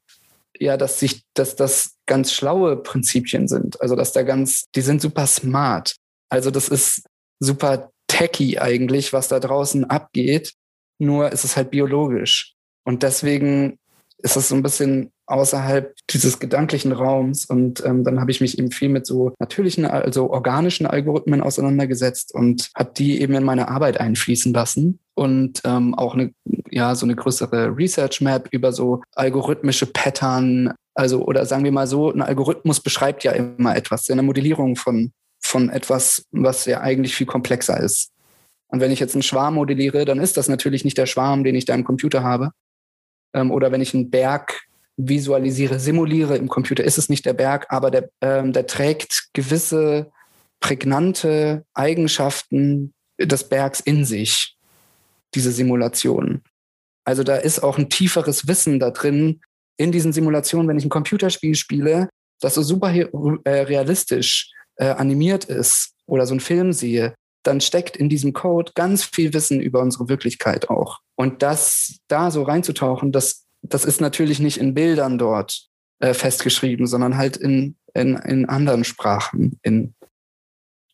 Ja, dass sich, dass das ganz schlaue Prinzipien sind. Also dass da ganz, die sind super smart. Also das ist super techy eigentlich, was da draußen abgeht. Nur ist es halt biologisch. Und deswegen ist es so ein bisschen außerhalb dieses gedanklichen Raums. Und ähm, dann habe ich mich eben viel mit so natürlichen, also organischen Algorithmen auseinandergesetzt und habe die eben in meine Arbeit einfließen lassen. Und ähm, auch eine, ja, so eine größere Research Map über so algorithmische Pattern. Also, oder sagen wir mal so, ein Algorithmus beschreibt ja immer etwas, eine Modellierung von, von etwas, was ja eigentlich viel komplexer ist. Und wenn ich jetzt einen Schwarm modelliere, dann ist das natürlich nicht der Schwarm, den ich da im Computer habe. Ähm, oder wenn ich einen Berg visualisiere, simuliere im Computer, ist es nicht der Berg, aber der, ähm, der trägt gewisse prägnante Eigenschaften des Bergs in sich, diese Simulation. Also da ist auch ein tieferes Wissen da drin in diesen Simulationen, wenn ich ein Computerspiel spiele, das so super äh, realistisch äh, animiert ist oder so einen Film sehe, dann steckt in diesem Code ganz viel Wissen über unsere Wirklichkeit auch. Und das da so reinzutauchen, das das ist natürlich nicht in Bildern dort äh, festgeschrieben, sondern halt in, in, in anderen Sprachen, in,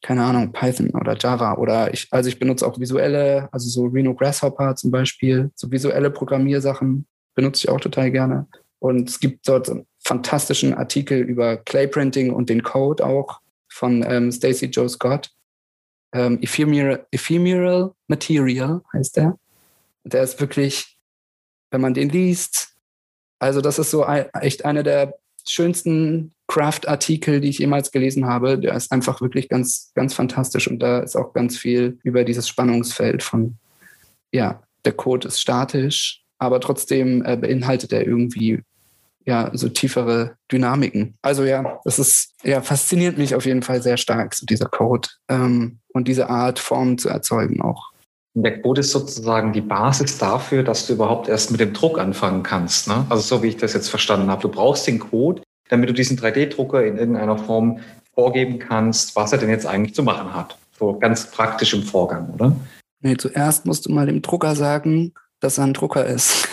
keine Ahnung, Python oder Java oder ich, also ich benutze auch visuelle, also so Reno Grasshopper zum Beispiel, so visuelle Programmiersachen benutze ich auch total gerne. Und es gibt dort fantastischen Artikel über Clayprinting und den Code auch von ähm, Stacy Joe Scott. Ähm, Ephemeral, Ephemeral Material heißt der. Der ist wirklich, wenn man den liest, also das ist so ein, echt einer der schönsten Craft-Artikel, die ich jemals gelesen habe. Der ist einfach wirklich ganz, ganz fantastisch und da ist auch ganz viel über dieses Spannungsfeld von, ja, der Code ist statisch, aber trotzdem äh, beinhaltet er irgendwie ja so tiefere Dynamiken. Also ja, das ist ja fasziniert mich auf jeden Fall sehr stark, so dieser Code ähm, und diese Art Form zu erzeugen auch. Der Code ist sozusagen die Basis dafür, dass du überhaupt erst mit dem Druck anfangen kannst. Ne? Also so wie ich das jetzt verstanden habe. Du brauchst den Code, damit du diesen 3D-Drucker in irgendeiner Form vorgeben kannst, was er denn jetzt eigentlich zu machen hat. So ganz praktisch im Vorgang, oder? Nee, zuerst musst du mal dem Drucker sagen, dass er ein Drucker ist.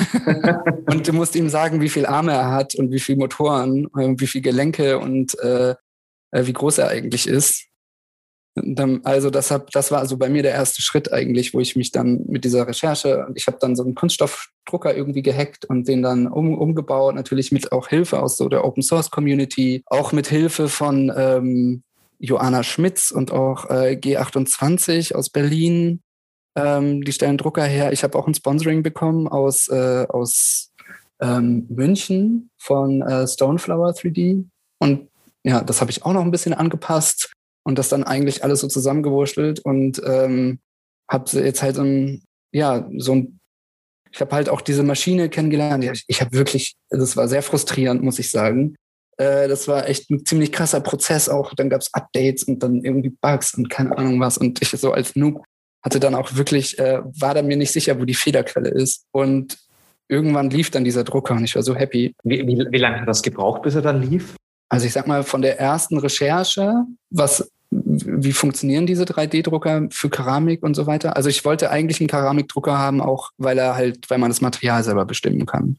und du musst ihm sagen, wie viele Arme er hat und wie viele Motoren, äh, wie viele Gelenke und äh, äh, wie groß er eigentlich ist. Dann, also das, hab, das war also bei mir der erste Schritt eigentlich, wo ich mich dann mit dieser Recherche, ich habe dann so einen Kunststoffdrucker irgendwie gehackt und den dann um, umgebaut, natürlich mit auch Hilfe aus so der Open Source Community, auch mit Hilfe von ähm, Joanna Schmitz und auch äh, G28 aus Berlin, ähm, die stellen Drucker her. Ich habe auch ein Sponsoring bekommen aus, äh, aus ähm, München von äh, Stoneflower 3D. Und ja, das habe ich auch noch ein bisschen angepasst und das dann eigentlich alles so zusammengewurschtelt und ähm, habe jetzt halt so ein, ja, so ein, ich habe halt auch diese Maschine kennengelernt. Ich, ich habe wirklich, das war sehr frustrierend, muss ich sagen. Äh, das war echt ein ziemlich krasser Prozess auch. Dann gab es Updates und dann irgendwie Bugs und keine Ahnung was. Und ich so als Noob hatte dann auch wirklich, äh, war da mir nicht sicher, wo die Fehlerquelle ist. Und irgendwann lief dann dieser Drucker und ich war so happy. Wie, wie, wie lange hat das gebraucht, bis er dann lief? Also ich sag mal, von der ersten Recherche, was, wie funktionieren diese 3D-Drucker für Keramik und so weiter? Also ich wollte eigentlich einen Keramikdrucker haben, auch weil er halt, weil man das Material selber bestimmen kann.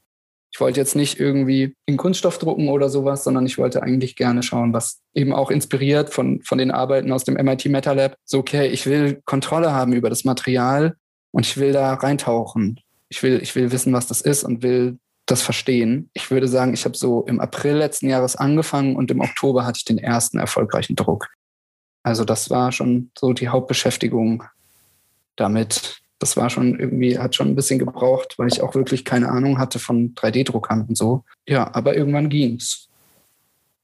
Ich wollte jetzt nicht irgendwie in Kunststoff drucken oder sowas, sondern ich wollte eigentlich gerne schauen, was eben auch inspiriert von, von den Arbeiten aus dem MIT Meta Lab. So, okay, ich will Kontrolle haben über das Material und ich will da reintauchen. Ich will, ich will wissen, was das ist und will das verstehen. Ich würde sagen, ich habe so im April letzten Jahres angefangen und im Oktober hatte ich den ersten erfolgreichen Druck. Also das war schon so die Hauptbeschäftigung damit das war schon irgendwie, hat schon ein bisschen gebraucht, weil ich auch wirklich keine Ahnung hatte von 3D-Druckern und so. Ja, aber irgendwann ging's.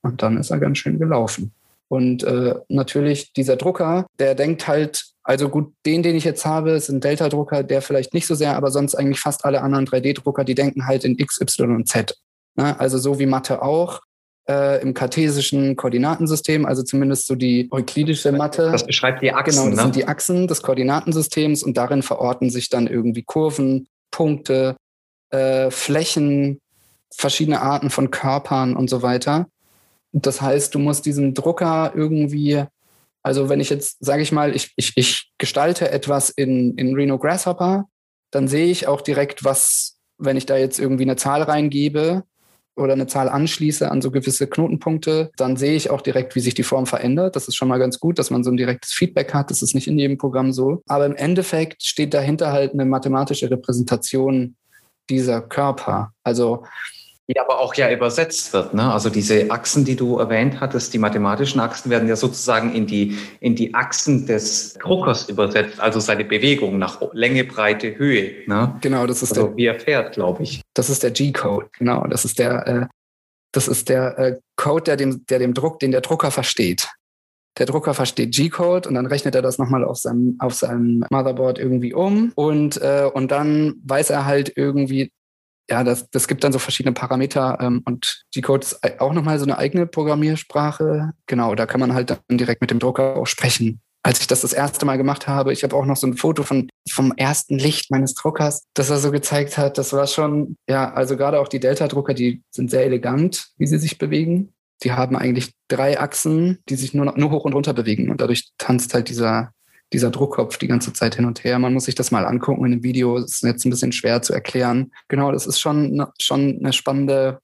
Und dann ist er ganz schön gelaufen. Und äh, natürlich dieser Drucker, der denkt halt, also gut, den, den ich jetzt habe, ist ein Delta-Drucker, der vielleicht nicht so sehr, aber sonst eigentlich fast alle anderen 3D-Drucker, die denken halt in X, Y und Z. Ne? Also so wie Mathe auch äh, im kartesischen Koordinatensystem, also zumindest so die euklidische Mathe. Das beschreibt die Achsen. Genau, das ne? sind die Achsen des Koordinatensystems und darin verorten sich dann irgendwie Kurven, Punkte, äh, Flächen, verschiedene Arten von Körpern und so weiter. Das heißt, du musst diesen Drucker irgendwie, also wenn ich jetzt, sage ich mal, ich, ich, ich gestalte etwas in, in Reno Grasshopper, dann sehe ich auch direkt, was, wenn ich da jetzt irgendwie eine Zahl reingebe, oder eine Zahl anschließe an so gewisse Knotenpunkte, dann sehe ich auch direkt, wie sich die Form verändert. Das ist schon mal ganz gut, dass man so ein direktes Feedback hat. Das ist nicht in jedem Programm so. Aber im Endeffekt steht dahinter halt eine mathematische Repräsentation dieser Körper. Also die aber auch ja übersetzt wird. Ne? Also diese Achsen, die du erwähnt hattest, die mathematischen Achsen werden ja sozusagen in die, in die Achsen des Druckers übersetzt, also seine Bewegung nach Länge, Breite, Höhe. Ne? Genau, das ist also der, wie er fährt, glaube ich. Das ist der G-Code, genau. Das ist der, äh, das ist der äh, Code, der dem, der dem Druck, den der Drucker versteht. Der Drucker versteht G-Code und dann rechnet er das nochmal auf seinem, auf seinem Motherboard irgendwie um und, äh, und dann weiß er halt irgendwie, ja, das, das gibt dann so verschiedene Parameter ähm, und G-Code ist auch nochmal so eine eigene Programmiersprache. Genau, da kann man halt dann direkt mit dem Drucker auch sprechen. Als ich das das erste Mal gemacht habe, ich habe auch noch so ein Foto von, vom ersten Licht meines Druckers, das er so gezeigt hat. Das war schon, ja, also gerade auch die Delta-Drucker, die sind sehr elegant, wie sie sich bewegen. Die haben eigentlich drei Achsen, die sich nur, nur hoch und runter bewegen und dadurch tanzt halt dieser, dieser Druckkopf die ganze Zeit hin und her. Man muss sich das mal angucken in dem Video. Das ist jetzt ein bisschen schwer zu erklären. Genau, das ist schon, schon eine spannende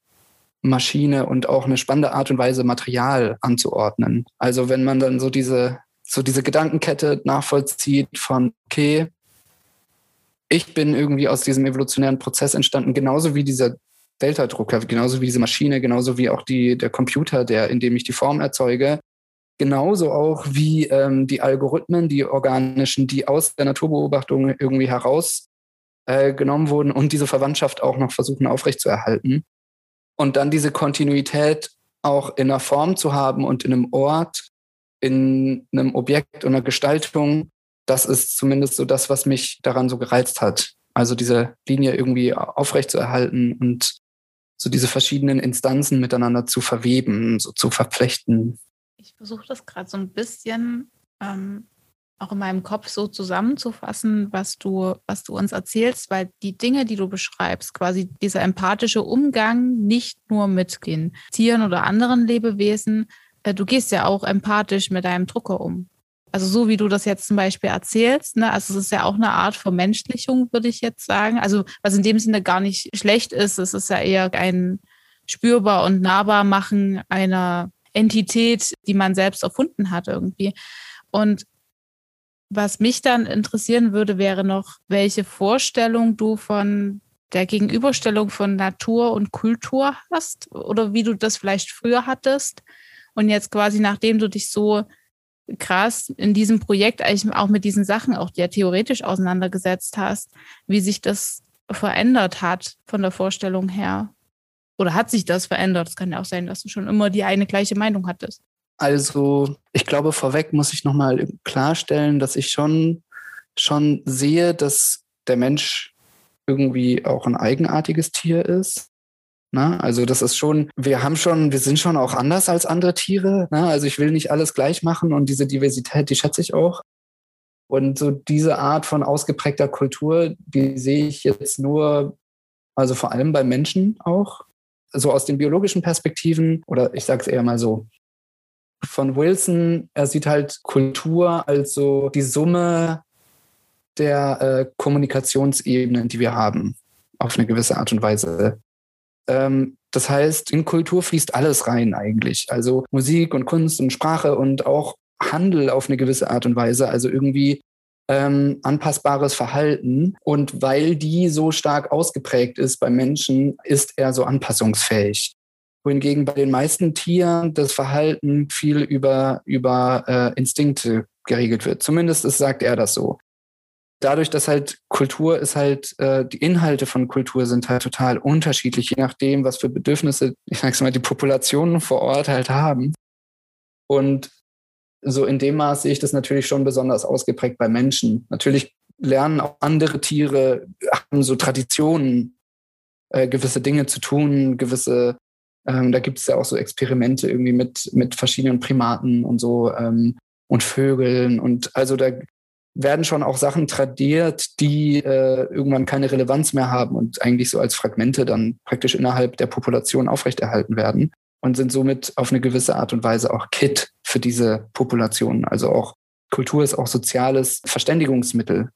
Maschine und auch eine spannende Art und Weise, Material anzuordnen. Also wenn man dann so diese, so diese Gedankenkette nachvollzieht von, okay, ich bin irgendwie aus diesem evolutionären Prozess entstanden, genauso wie dieser Delta-Drucker, genauso wie diese Maschine, genauso wie auch die, der Computer, der, in dem ich die Form erzeuge, genauso auch wie ähm, die Algorithmen, die organischen, die aus der Naturbeobachtung irgendwie herausgenommen äh, wurden und diese Verwandtschaft auch noch versuchen aufrechtzuerhalten. Und dann diese Kontinuität auch in einer Form zu haben und in einem Ort, in einem Objekt und einer Gestaltung, das ist zumindest so das, was mich daran so gereizt hat. Also diese Linie irgendwie aufrechtzuerhalten und so diese verschiedenen Instanzen miteinander zu verweben, so zu verflechten. Ich versuche das gerade so ein bisschen ähm, auch in meinem Kopf so zusammenzufassen, was du, was du uns erzählst, weil die Dinge, die du beschreibst, quasi dieser empathische Umgang nicht nur mit den Tieren oder anderen Lebewesen, äh, du gehst ja auch empathisch mit deinem Drucker um. Also so wie du das jetzt zum Beispiel erzählst, ne, also es ist ja auch eine Art Vermenschlichung, würde ich jetzt sagen. Also was in dem Sinne gar nicht schlecht ist, es ist ja eher ein spürbar und nahbar machen einer Entität, die man selbst erfunden hat irgendwie. Und was mich dann interessieren würde, wäre noch, welche Vorstellung du von der Gegenüberstellung von Natur und Kultur hast oder wie du das vielleicht früher hattest und jetzt quasi nachdem du dich so krass in diesem Projekt eigentlich auch mit diesen Sachen auch ja theoretisch auseinandergesetzt hast, wie sich das verändert hat von der Vorstellung her. Oder hat sich das verändert? Es kann ja auch sein, dass du schon immer die eine gleiche Meinung hattest. Also ich glaube, vorweg muss ich nochmal klarstellen, dass ich schon, schon sehe, dass der Mensch irgendwie auch ein eigenartiges Tier ist. Ne? also das ist schon, wir haben schon, wir sind schon auch anders als andere Tiere. Ne? also ich will nicht alles gleich machen und diese Diversität, die schätze ich auch. Und so diese Art von ausgeprägter Kultur, die sehe ich jetzt nur, also vor allem bei Menschen auch, so aus den biologischen Perspektiven oder ich sage es eher mal so, von Wilson, er sieht halt Kultur als so die Summe der äh, Kommunikationsebenen, die wir haben, auf eine gewisse Art und Weise. Ähm, das heißt, in Kultur fließt alles rein eigentlich. Also Musik und Kunst und Sprache und auch Handel auf eine gewisse Art und Weise. Also irgendwie ähm, anpassbares Verhalten. Und weil die so stark ausgeprägt ist bei Menschen, ist er so anpassungsfähig wohingegen bei den meisten Tieren das Verhalten viel über, über äh, Instinkte geregelt wird. Zumindest ist, sagt er das so. Dadurch, dass halt Kultur ist halt, äh, die Inhalte von Kultur sind halt total unterschiedlich, je nachdem, was für Bedürfnisse, ich sag's mal, die Populationen vor Ort halt haben. Und so in dem Maß sehe ich das natürlich schon besonders ausgeprägt bei Menschen. Natürlich lernen auch andere Tiere, haben so Traditionen, äh, gewisse Dinge zu tun, gewisse ähm, da gibt es ja auch so Experimente irgendwie mit, mit verschiedenen Primaten und so ähm, und Vögeln. Und also da werden schon auch Sachen tradiert, die äh, irgendwann keine Relevanz mehr haben und eigentlich so als Fragmente dann praktisch innerhalb der Population aufrechterhalten werden und sind somit auf eine gewisse Art und Weise auch Kit für diese Population. Also auch Kultur ist auch soziales Verständigungsmittel.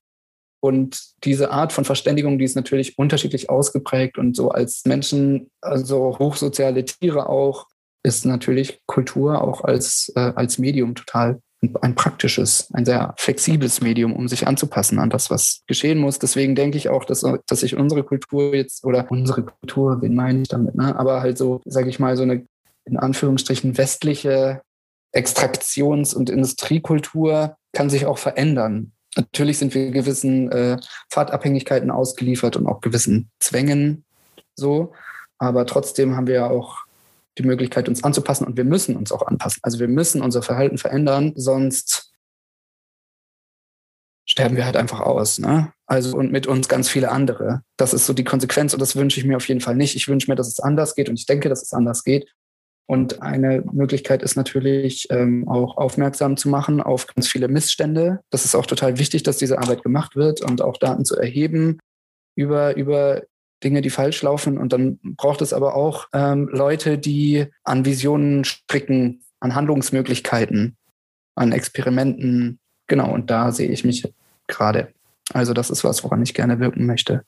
Und diese Art von Verständigung, die ist natürlich unterschiedlich ausgeprägt und so als Menschen, also hochsoziale Tiere auch, ist natürlich Kultur auch als, äh, als Medium total ein praktisches, ein sehr flexibles Medium, um sich anzupassen an das, was geschehen muss. Deswegen denke ich auch, dass, dass sich unsere Kultur jetzt, oder unsere Kultur, wen meine ich damit, ne? aber halt so, sage ich mal, so eine in Anführungsstrichen westliche Extraktions- und Industriekultur kann sich auch verändern. Natürlich sind wir gewissen äh, Fahrtabhängigkeiten ausgeliefert und auch gewissen Zwängen so. Aber trotzdem haben wir ja auch die Möglichkeit, uns anzupassen und wir müssen uns auch anpassen. Also wir müssen unser Verhalten verändern, sonst sterben wir halt einfach aus. Ne? Also und mit uns ganz viele andere. Das ist so die Konsequenz und das wünsche ich mir auf jeden Fall nicht. Ich wünsche mir, dass es anders geht und ich denke, dass es anders geht. Und eine Möglichkeit ist natürlich ähm, auch aufmerksam zu machen auf ganz viele Missstände. Das ist auch total wichtig, dass diese Arbeit gemacht wird und auch Daten zu erheben über, über Dinge, die falsch laufen. Und dann braucht es aber auch ähm, Leute, die an Visionen stricken, an Handlungsmöglichkeiten, an Experimenten. Genau, und da sehe ich mich gerade. Also das ist was, woran ich gerne wirken möchte.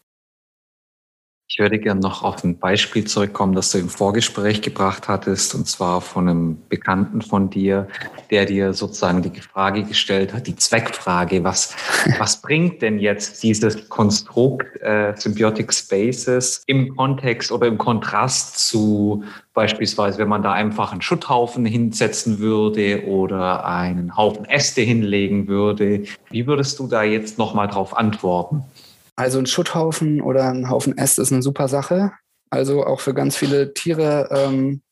Ich würde gerne noch auf ein Beispiel zurückkommen, das du im Vorgespräch gebracht hattest, und zwar von einem Bekannten von dir, der dir sozusagen die Frage gestellt hat, die Zweckfrage, was, was bringt denn jetzt dieses Konstrukt äh, Symbiotic Spaces im Kontext oder im Kontrast zu beispielsweise, wenn man da einfach einen Schutthaufen hinsetzen würde oder einen Haufen Äste hinlegen würde. Wie würdest du da jetzt nochmal drauf antworten? Also ein Schutthaufen oder ein Haufen Äste ist eine super Sache. Also auch für ganz viele Tiere ähm,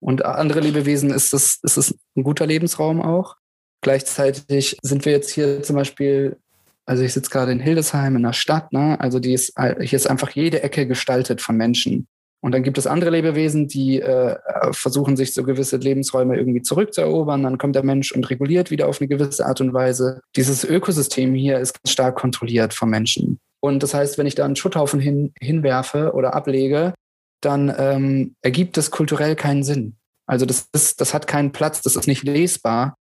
und andere Lebewesen ist es, ist es ein guter Lebensraum auch. Gleichzeitig sind wir jetzt hier zum Beispiel, also ich sitze gerade in Hildesheim in der Stadt, ne? also die ist, hier ist einfach jede Ecke gestaltet von Menschen. Und dann gibt es andere Lebewesen, die äh, versuchen, sich so gewisse Lebensräume irgendwie zurückzuerobern. Dann kommt der Mensch und reguliert wieder auf eine gewisse Art und Weise. Dieses Ökosystem hier ist stark kontrolliert vom Menschen. Und das heißt, wenn ich da einen Schutthaufen hin, hinwerfe oder ablege, dann ähm, ergibt es kulturell keinen Sinn. Also das, ist, das hat keinen Platz, das ist nicht lesbar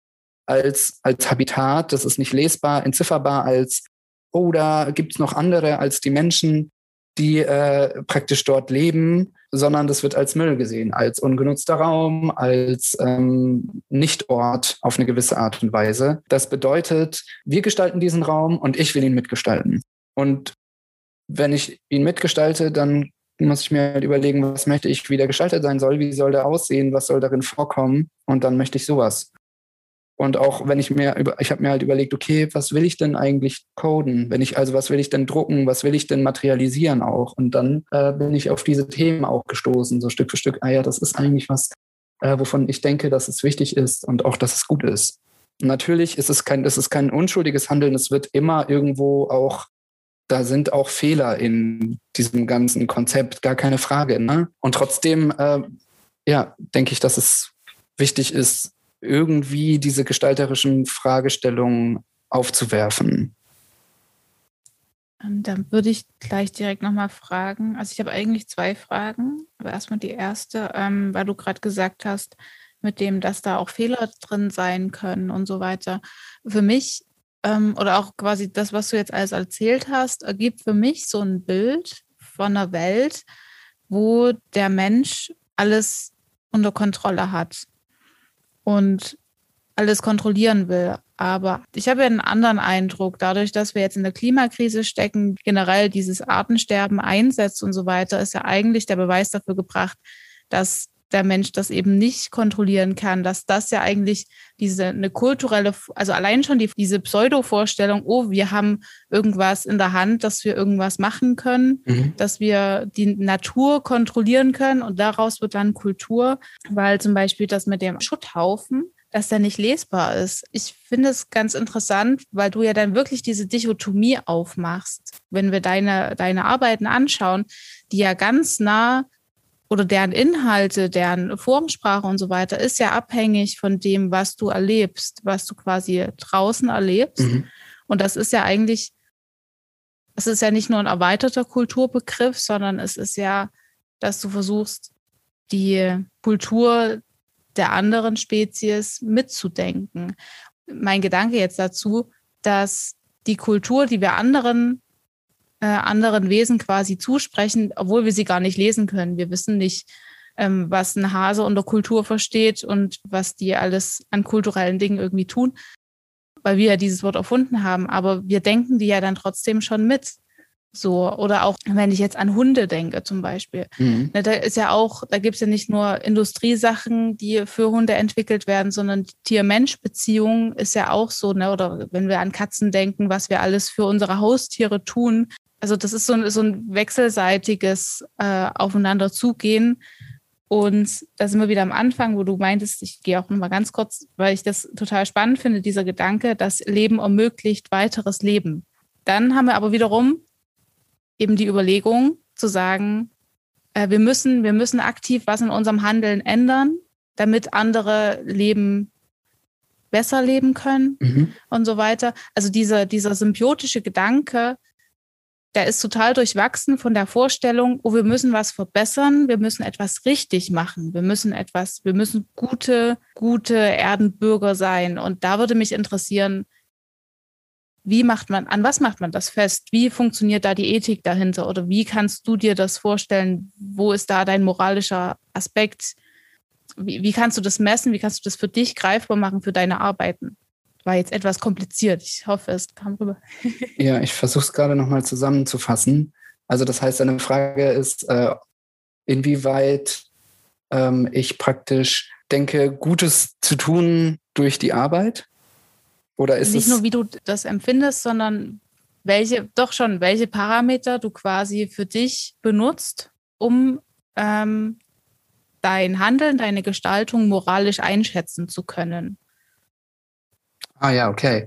als, als Habitat, das ist nicht lesbar, entzifferbar als, oh, da gibt es noch andere als die Menschen die äh, praktisch dort leben, sondern das wird als Müll gesehen, als ungenutzter Raum, als ähm, Nichtort auf eine gewisse Art und Weise. Das bedeutet, wir gestalten diesen Raum und ich will ihn mitgestalten. Und wenn ich ihn mitgestalte, dann muss ich mir halt überlegen, was möchte ich, wie der gestaltet sein soll, wie soll der aussehen, was soll darin vorkommen und dann möchte ich sowas. Und auch wenn ich mir über, ich habe mir halt überlegt, okay, was will ich denn eigentlich coden? Wenn ich, also was will ich denn drucken, was will ich denn materialisieren auch? Und dann äh, bin ich auf diese Themen auch gestoßen, so Stück für Stück, ah ja, das ist eigentlich was, äh, wovon ich denke, dass es wichtig ist und auch, dass es gut ist. natürlich ist es kein, es ist kein unschuldiges Handeln, es wird immer irgendwo auch da sind auch Fehler in diesem ganzen Konzept, gar keine Frage. Ne? Und trotzdem, äh, ja, denke ich, dass es wichtig ist, irgendwie diese gestalterischen Fragestellungen aufzuwerfen. Ähm, dann würde ich gleich direkt nochmal fragen. Also ich habe eigentlich zwei Fragen. Aber erstmal die erste, ähm, weil du gerade gesagt hast, mit dem, dass da auch Fehler drin sein können und so weiter. Für mich ähm, oder auch quasi das, was du jetzt alles erzählt hast, ergibt für mich so ein Bild von einer Welt, wo der Mensch alles unter Kontrolle hat und alles kontrollieren will. Aber ich habe ja einen anderen Eindruck, dadurch, dass wir jetzt in der Klimakrise stecken, generell dieses Artensterben einsetzt und so weiter, ist ja eigentlich der Beweis dafür gebracht, dass der Mensch das eben nicht kontrollieren kann, dass das ja eigentlich diese eine kulturelle, also allein schon die, diese Pseudo-Vorstellung, oh, wir haben irgendwas in der Hand, dass wir irgendwas machen können, mhm. dass wir die Natur kontrollieren können und daraus wird dann Kultur, weil zum Beispiel das mit dem Schutthaufen, dass der nicht lesbar ist. Ich finde es ganz interessant, weil du ja dann wirklich diese Dichotomie aufmachst. Wenn wir deine, deine Arbeiten anschauen, die ja ganz nah oder deren Inhalte, deren Formsprache und so weiter ist ja abhängig von dem, was du erlebst, was du quasi draußen erlebst. Mhm. Und das ist ja eigentlich, es ist ja nicht nur ein erweiterter Kulturbegriff, sondern es ist ja, dass du versuchst, die Kultur der anderen Spezies mitzudenken. Mein Gedanke jetzt dazu, dass die Kultur, die wir anderen äh, anderen Wesen quasi zusprechen, obwohl wir sie gar nicht lesen können. Wir wissen nicht, ähm, was ein Hase unter Kultur versteht und was die alles an kulturellen Dingen irgendwie tun, weil wir ja dieses Wort erfunden haben. Aber wir denken die ja dann trotzdem schon mit. So, oder auch wenn ich jetzt an Hunde denke, zum Beispiel. Mhm. Ne, da ist ja auch, da gibt es ja nicht nur Industriesachen, die für Hunde entwickelt werden, sondern Tier-Mensch-Beziehung ist ja auch so, ne? Oder wenn wir an Katzen denken, was wir alles für unsere Haustiere tun, also das ist so ein, so ein wechselseitiges äh, Aufeinander zugehen. Und da sind wir wieder am Anfang, wo du meintest, ich gehe auch noch mal ganz kurz, weil ich das total spannend finde, dieser Gedanke, dass Leben ermöglicht weiteres Leben. Dann haben wir aber wiederum eben die Überlegung zu sagen, äh, wir müssen, wir müssen aktiv was in unserem Handeln ändern, damit andere Leben besser leben können mhm. und so weiter. Also dieser, dieser symbiotische Gedanke, der ist total durchwachsen von der Vorstellung, oh, wir müssen was verbessern, wir müssen etwas richtig machen, wir müssen etwas, wir müssen gute, gute Erdenbürger sein. Und da würde mich interessieren, wie macht man, an was macht man das fest? Wie funktioniert da die Ethik dahinter? Oder wie kannst du dir das vorstellen? Wo ist da dein moralischer Aspekt? Wie, wie kannst du das messen? Wie kannst du das für dich greifbar machen für deine Arbeiten? War jetzt etwas kompliziert. Ich hoffe, es kam rüber. ja, ich versuche es gerade nochmal zusammenzufassen. Also das heißt, eine Frage ist, äh, inwieweit ähm, ich praktisch denke, Gutes zu tun durch die Arbeit oder ist Nicht nur, wie du das empfindest, sondern welche, doch schon, welche Parameter du quasi für dich benutzt, um ähm, dein Handeln, deine Gestaltung moralisch einschätzen zu können. Ah ja, okay.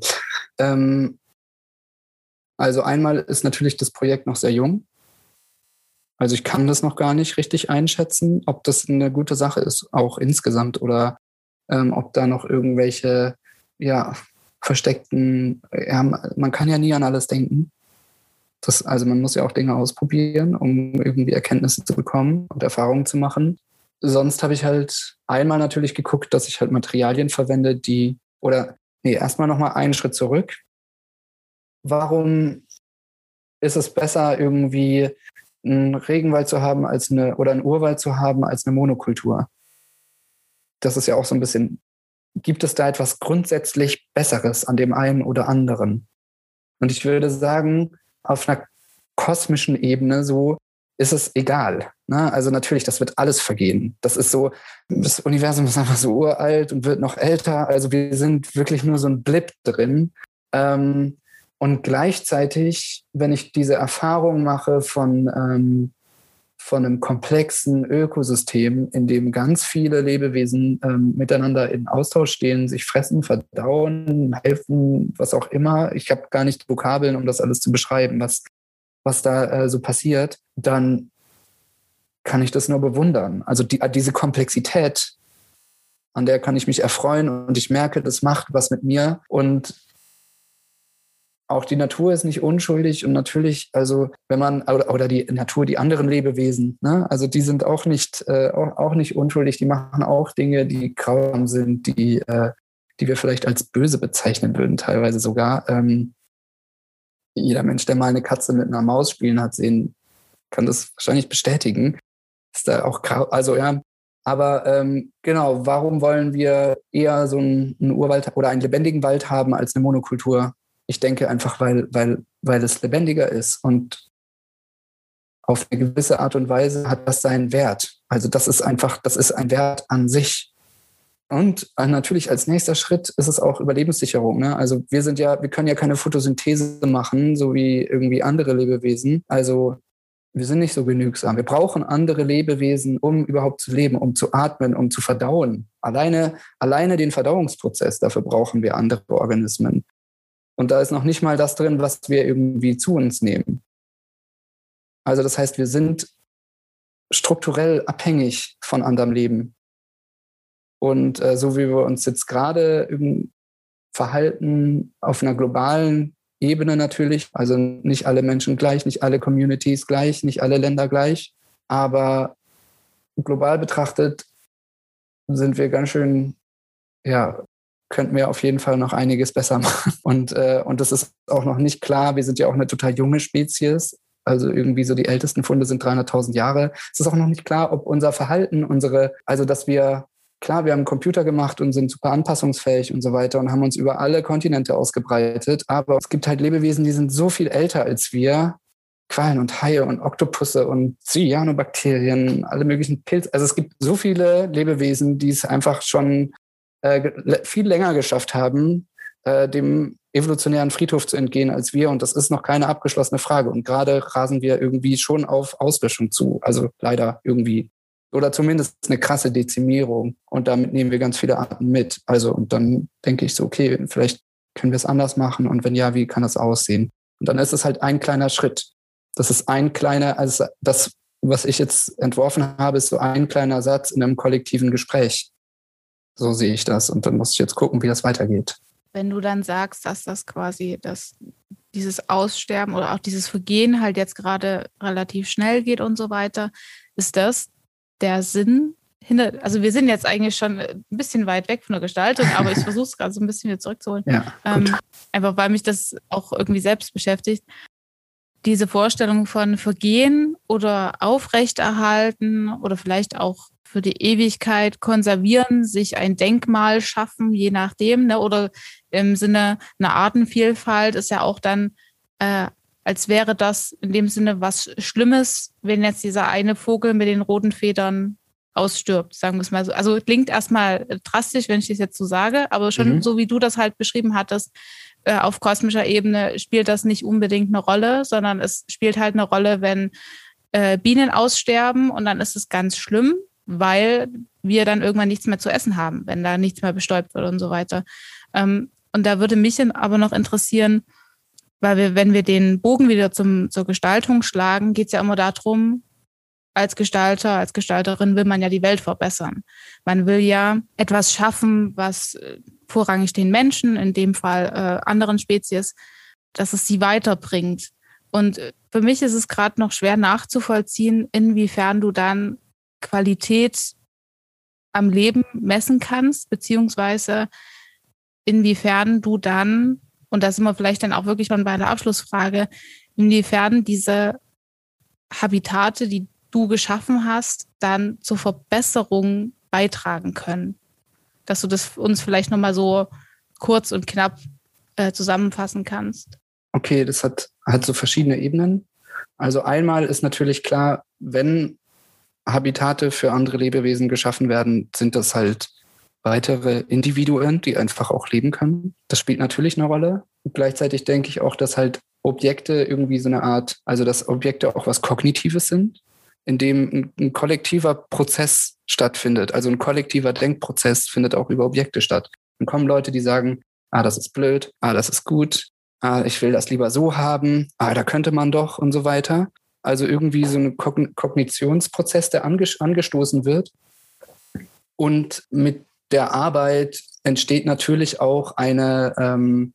Ähm, also einmal ist natürlich das Projekt noch sehr jung. Also ich kann das noch gar nicht richtig einschätzen, ob das eine gute Sache ist, auch insgesamt, oder ähm, ob da noch irgendwelche ja, versteckten, ja, man kann ja nie an alles denken. Das, also man muss ja auch Dinge ausprobieren, um irgendwie Erkenntnisse zu bekommen und Erfahrungen zu machen. Sonst habe ich halt einmal natürlich geguckt, dass ich halt Materialien verwende, die, oder nee, erstmal nochmal einen Schritt zurück. Warum ist es besser, irgendwie einen Regenwald zu haben als eine, oder einen Urwald zu haben als eine Monokultur? Das ist ja auch so ein bisschen gibt es da etwas grundsätzlich Besseres an dem einen oder anderen? Und ich würde sagen, auf einer kosmischen Ebene so ist es egal. Ne? Also natürlich, das wird alles vergehen. Das ist so, das Universum ist einfach so uralt und wird noch älter. Also wir sind wirklich nur so ein Blip drin. Ähm, und gleichzeitig, wenn ich diese Erfahrung mache von ähm, von einem komplexen Ökosystem, in dem ganz viele Lebewesen ähm, miteinander in Austausch stehen, sich fressen, verdauen, helfen, was auch immer. Ich habe gar nicht Vokabeln, um das alles zu beschreiben, was, was da äh, so passiert. Dann kann ich das nur bewundern. Also die, diese Komplexität, an der kann ich mich erfreuen und ich merke, das macht was mit mir. Und auch die Natur ist nicht unschuldig und natürlich, also wenn man, oder, oder die Natur, die anderen Lebewesen, ne? also die sind auch nicht, äh, auch, auch nicht unschuldig, die machen auch Dinge, die grausam sind, die, äh, die wir vielleicht als böse bezeichnen würden, teilweise sogar. Ähm, jeder Mensch, der mal eine Katze mit einer Maus spielen hat sehen, kann das wahrscheinlich bestätigen. Ist da auch, also ja, aber ähm, genau, warum wollen wir eher so einen, einen Urwald oder einen lebendigen Wald haben als eine Monokultur? Ich denke einfach, weil, weil, weil es lebendiger ist und auf eine gewisse Art und Weise hat das seinen Wert. Also das ist einfach, das ist ein Wert an sich. Und äh, natürlich als nächster Schritt ist es auch Überlebenssicherung. Ne? Also wir sind ja, wir können ja keine Photosynthese machen, so wie irgendwie andere Lebewesen. Also wir sind nicht so genügsam. Wir brauchen andere Lebewesen, um überhaupt zu leben, um zu atmen, um zu verdauen. Alleine, alleine den Verdauungsprozess, dafür brauchen wir andere Organismen. Und da ist noch nicht mal das drin, was wir irgendwie zu uns nehmen. Also das heißt, wir sind strukturell abhängig von anderem Leben. Und äh, so wie wir uns jetzt gerade verhalten auf einer globalen Ebene natürlich, also nicht alle Menschen gleich, nicht alle Communities gleich, nicht alle Länder gleich, aber global betrachtet sind wir ganz schön ja, könnten wir auf jeden Fall noch einiges besser machen. Und, äh, und das ist auch noch nicht klar. Wir sind ja auch eine total junge Spezies. Also irgendwie so die ältesten Funde sind 300.000 Jahre. Es ist auch noch nicht klar, ob unser Verhalten, unsere, also dass wir, klar, wir haben Computer gemacht und sind super anpassungsfähig und so weiter und haben uns über alle Kontinente ausgebreitet. Aber es gibt halt Lebewesen, die sind so viel älter als wir. Quallen und Haie und Oktopusse und Cyanobakterien, alle möglichen Pilze. Also es gibt so viele Lebewesen, die es einfach schon äh, viel länger geschafft haben, äh, dem evolutionären Friedhof zu entgehen als wir. Und das ist noch keine abgeschlossene Frage. Und gerade rasen wir irgendwie schon auf Auslöschung zu. Also leider irgendwie. Oder zumindest eine krasse Dezimierung. Und damit nehmen wir ganz viele Arten mit. Also, und dann denke ich so, okay, vielleicht können wir es anders machen. Und wenn ja, wie kann das aussehen? Und dann ist es halt ein kleiner Schritt. Das ist ein kleiner, also das, was ich jetzt entworfen habe, ist so ein kleiner Satz in einem kollektiven Gespräch. So sehe ich das. Und dann muss ich jetzt gucken, wie das weitergeht. Wenn du dann sagst, dass das quasi dass dieses Aussterben oder auch dieses Vergehen halt jetzt gerade relativ schnell geht und so weiter, ist das der Sinn hinter, also wir sind jetzt eigentlich schon ein bisschen weit weg von der Gestaltung, aber ich versuche es gerade so ein bisschen wieder zurückzuholen. Ja, ähm, einfach weil mich das auch irgendwie selbst beschäftigt. Diese Vorstellung von Vergehen oder Aufrechterhalten oder vielleicht auch für die Ewigkeit konservieren, sich ein Denkmal schaffen, je nachdem, ne? oder im Sinne einer Artenvielfalt ist ja auch dann, äh, als wäre das in dem Sinne was Schlimmes, wenn jetzt dieser eine Vogel mit den roten Federn ausstirbt, sagen wir es mal so. Also klingt erstmal drastisch, wenn ich das jetzt so sage, aber schon mhm. so wie du das halt beschrieben hattest, äh, auf kosmischer Ebene spielt das nicht unbedingt eine Rolle, sondern es spielt halt eine Rolle, wenn äh, Bienen aussterben und dann ist es ganz schlimm, weil wir dann irgendwann nichts mehr zu essen haben, wenn da nichts mehr bestäubt wird und so weiter. Ähm, und da würde mich aber noch interessieren, weil wir, wenn wir den Bogen wieder zum, zur Gestaltung schlagen, geht es ja immer darum, als Gestalter, als Gestalterin will man ja die Welt verbessern. Man will ja etwas schaffen, was äh, vorrangig den Menschen, in dem Fall äh, anderen Spezies, dass es sie weiterbringt. Und äh, für mich ist es gerade noch schwer nachzuvollziehen, inwiefern du dann Qualität am Leben messen kannst, beziehungsweise inwiefern du dann, und da sind wir vielleicht dann auch wirklich schon bei der Abschlussfrage, inwiefern diese Habitate, die du geschaffen hast, dann zur Verbesserung beitragen können. Dass du das uns vielleicht nochmal so kurz und knapp äh, zusammenfassen kannst. Okay, das hat, hat so verschiedene Ebenen. Also einmal ist natürlich klar, wenn Habitate für andere Lebewesen geschaffen werden, sind das halt weitere Individuen, die einfach auch leben können. Das spielt natürlich eine Rolle. Gleichzeitig denke ich auch, dass halt Objekte irgendwie so eine Art, also dass Objekte auch was Kognitives sind in dem ein, ein, kollektiver Prozess stattfindet. Also ein kollektiver Denkprozess findet auch über Objekte statt. Dann kommen Leute, die sagen, ah, das ist blöd, ah, das ist gut, ah, ich will das lieber so haben, ah, da könnte man doch und so weiter. Also irgendwie so ein Kognitionsprozess, der angestoßen wird. Und mit der Arbeit entsteht natürlich auch eine, ähm,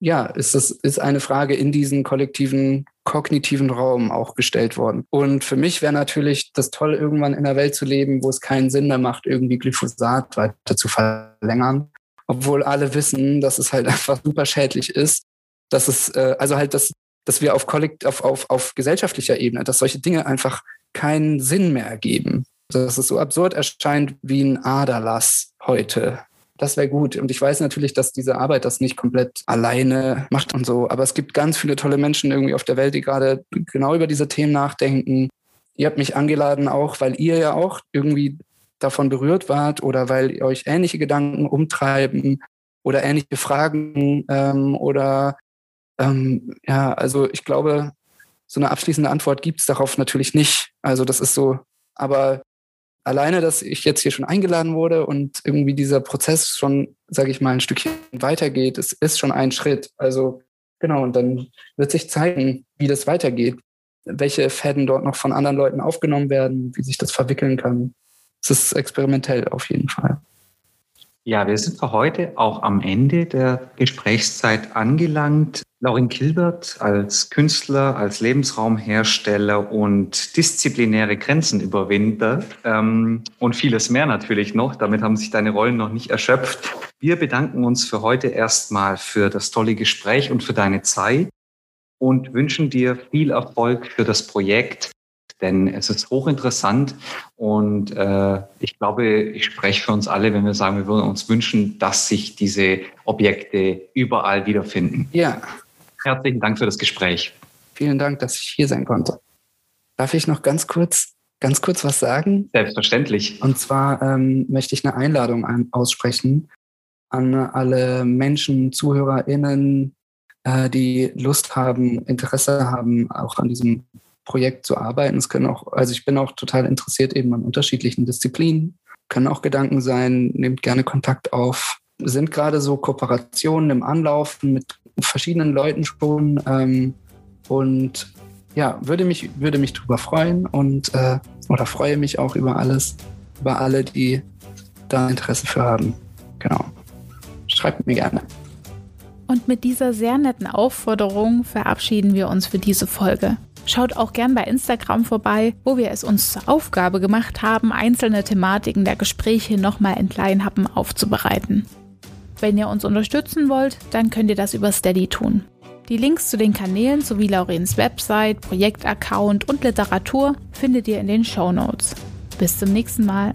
ja, ist es ist eine Frage in diesen kollektiven kognitiven Raum auch gestellt worden. Und für mich wäre natürlich das toll, irgendwann in einer Welt zu leben, wo es keinen Sinn mehr macht, irgendwie Glyphosat weiter zu verlängern. Obwohl alle wissen, dass es halt einfach super schädlich ist. Dass es, äh, also halt, dass, dass wir auf, auf, auf, auf gesellschaftlicher Ebene, dass solche Dinge einfach keinen Sinn mehr ergeben. Dass es so absurd erscheint wie ein Aderlass heute das wäre gut. Und ich weiß natürlich, dass diese Arbeit das nicht komplett alleine macht und so. Aber es gibt ganz viele tolle Menschen irgendwie auf der Welt, die gerade genau über diese Themen nachdenken. Ihr habt mich angeladen auch, weil ihr ja auch irgendwie davon berührt wart oder weil euch ähnliche Gedanken umtreiben oder ähnliche Fragen ähm, oder ähm, ja, also ich glaube, so eine abschließende Antwort gibt es darauf natürlich nicht. Also das ist so, aber alleine, dass ich jetzt hier schon eingeladen wurde und irgendwie dieser Prozess schon, sage ich mal, ein Stückchen weitergeht, ist, ist schon ein Schritt. Also genau, und dann wird sich zeigen, wie das weitergeht, welche Fäden dort noch von anderen Leuten aufgenommen werden, wie sich das verwickeln kann. Es ist experimentell auf jeden Fall. Ja, wir sind für heute auch am Ende der Gesprächszeit angelangt. Laurin Kilbert als Künstler, als Lebensraumhersteller und disziplinäre Grenzenüberwinder ähm, und vieles mehr natürlich noch. Damit haben sich deine Rollen noch nicht erschöpft. Wir bedanken uns für heute erstmal für das tolle Gespräch und für deine Zeit und wünschen dir viel Erfolg für das Projekt denn es ist hochinteressant und äh, ich glaube, ich spreche für uns alle, wenn wir sagen, wir würden uns wünschen, dass sich diese Objekte überall wiederfinden. Ja. Herzlichen Dank für das Gespräch. Vielen Dank, dass ich hier sein konnte. Darf ich noch ganz kurz, ganz kurz was sagen? Selbstverständlich. Und zwar ähm, möchte ich eine Einladung an, aussprechen an alle Menschen, ZuhörerInnen, äh, die Lust haben, Interesse haben, auch an diesem Projekt zu arbeiten. Es können auch, also ich bin auch total interessiert eben an unterschiedlichen Disziplinen. Können auch Gedanken sein, nehmt gerne Kontakt auf. Sind gerade so Kooperationen im Anlaufen mit verschiedenen Leuten schon. Ähm, und ja, würde mich, würde mich drüber freuen und äh, oder freue mich auch über alles, über alle, die da Interesse für haben. Genau. Schreibt mir gerne. Und mit dieser sehr netten Aufforderung verabschieden wir uns für diese Folge. Schaut auch gern bei Instagram vorbei, wo wir es uns zur Aufgabe gemacht haben, einzelne Thematiken der Gespräche nochmal in kleinen Happen aufzubereiten. Wenn ihr uns unterstützen wollt, dann könnt ihr das über Steady tun. Die Links zu den Kanälen sowie Laurens Website, Projektaccount und Literatur findet ihr in den Show Notes. Bis zum nächsten Mal.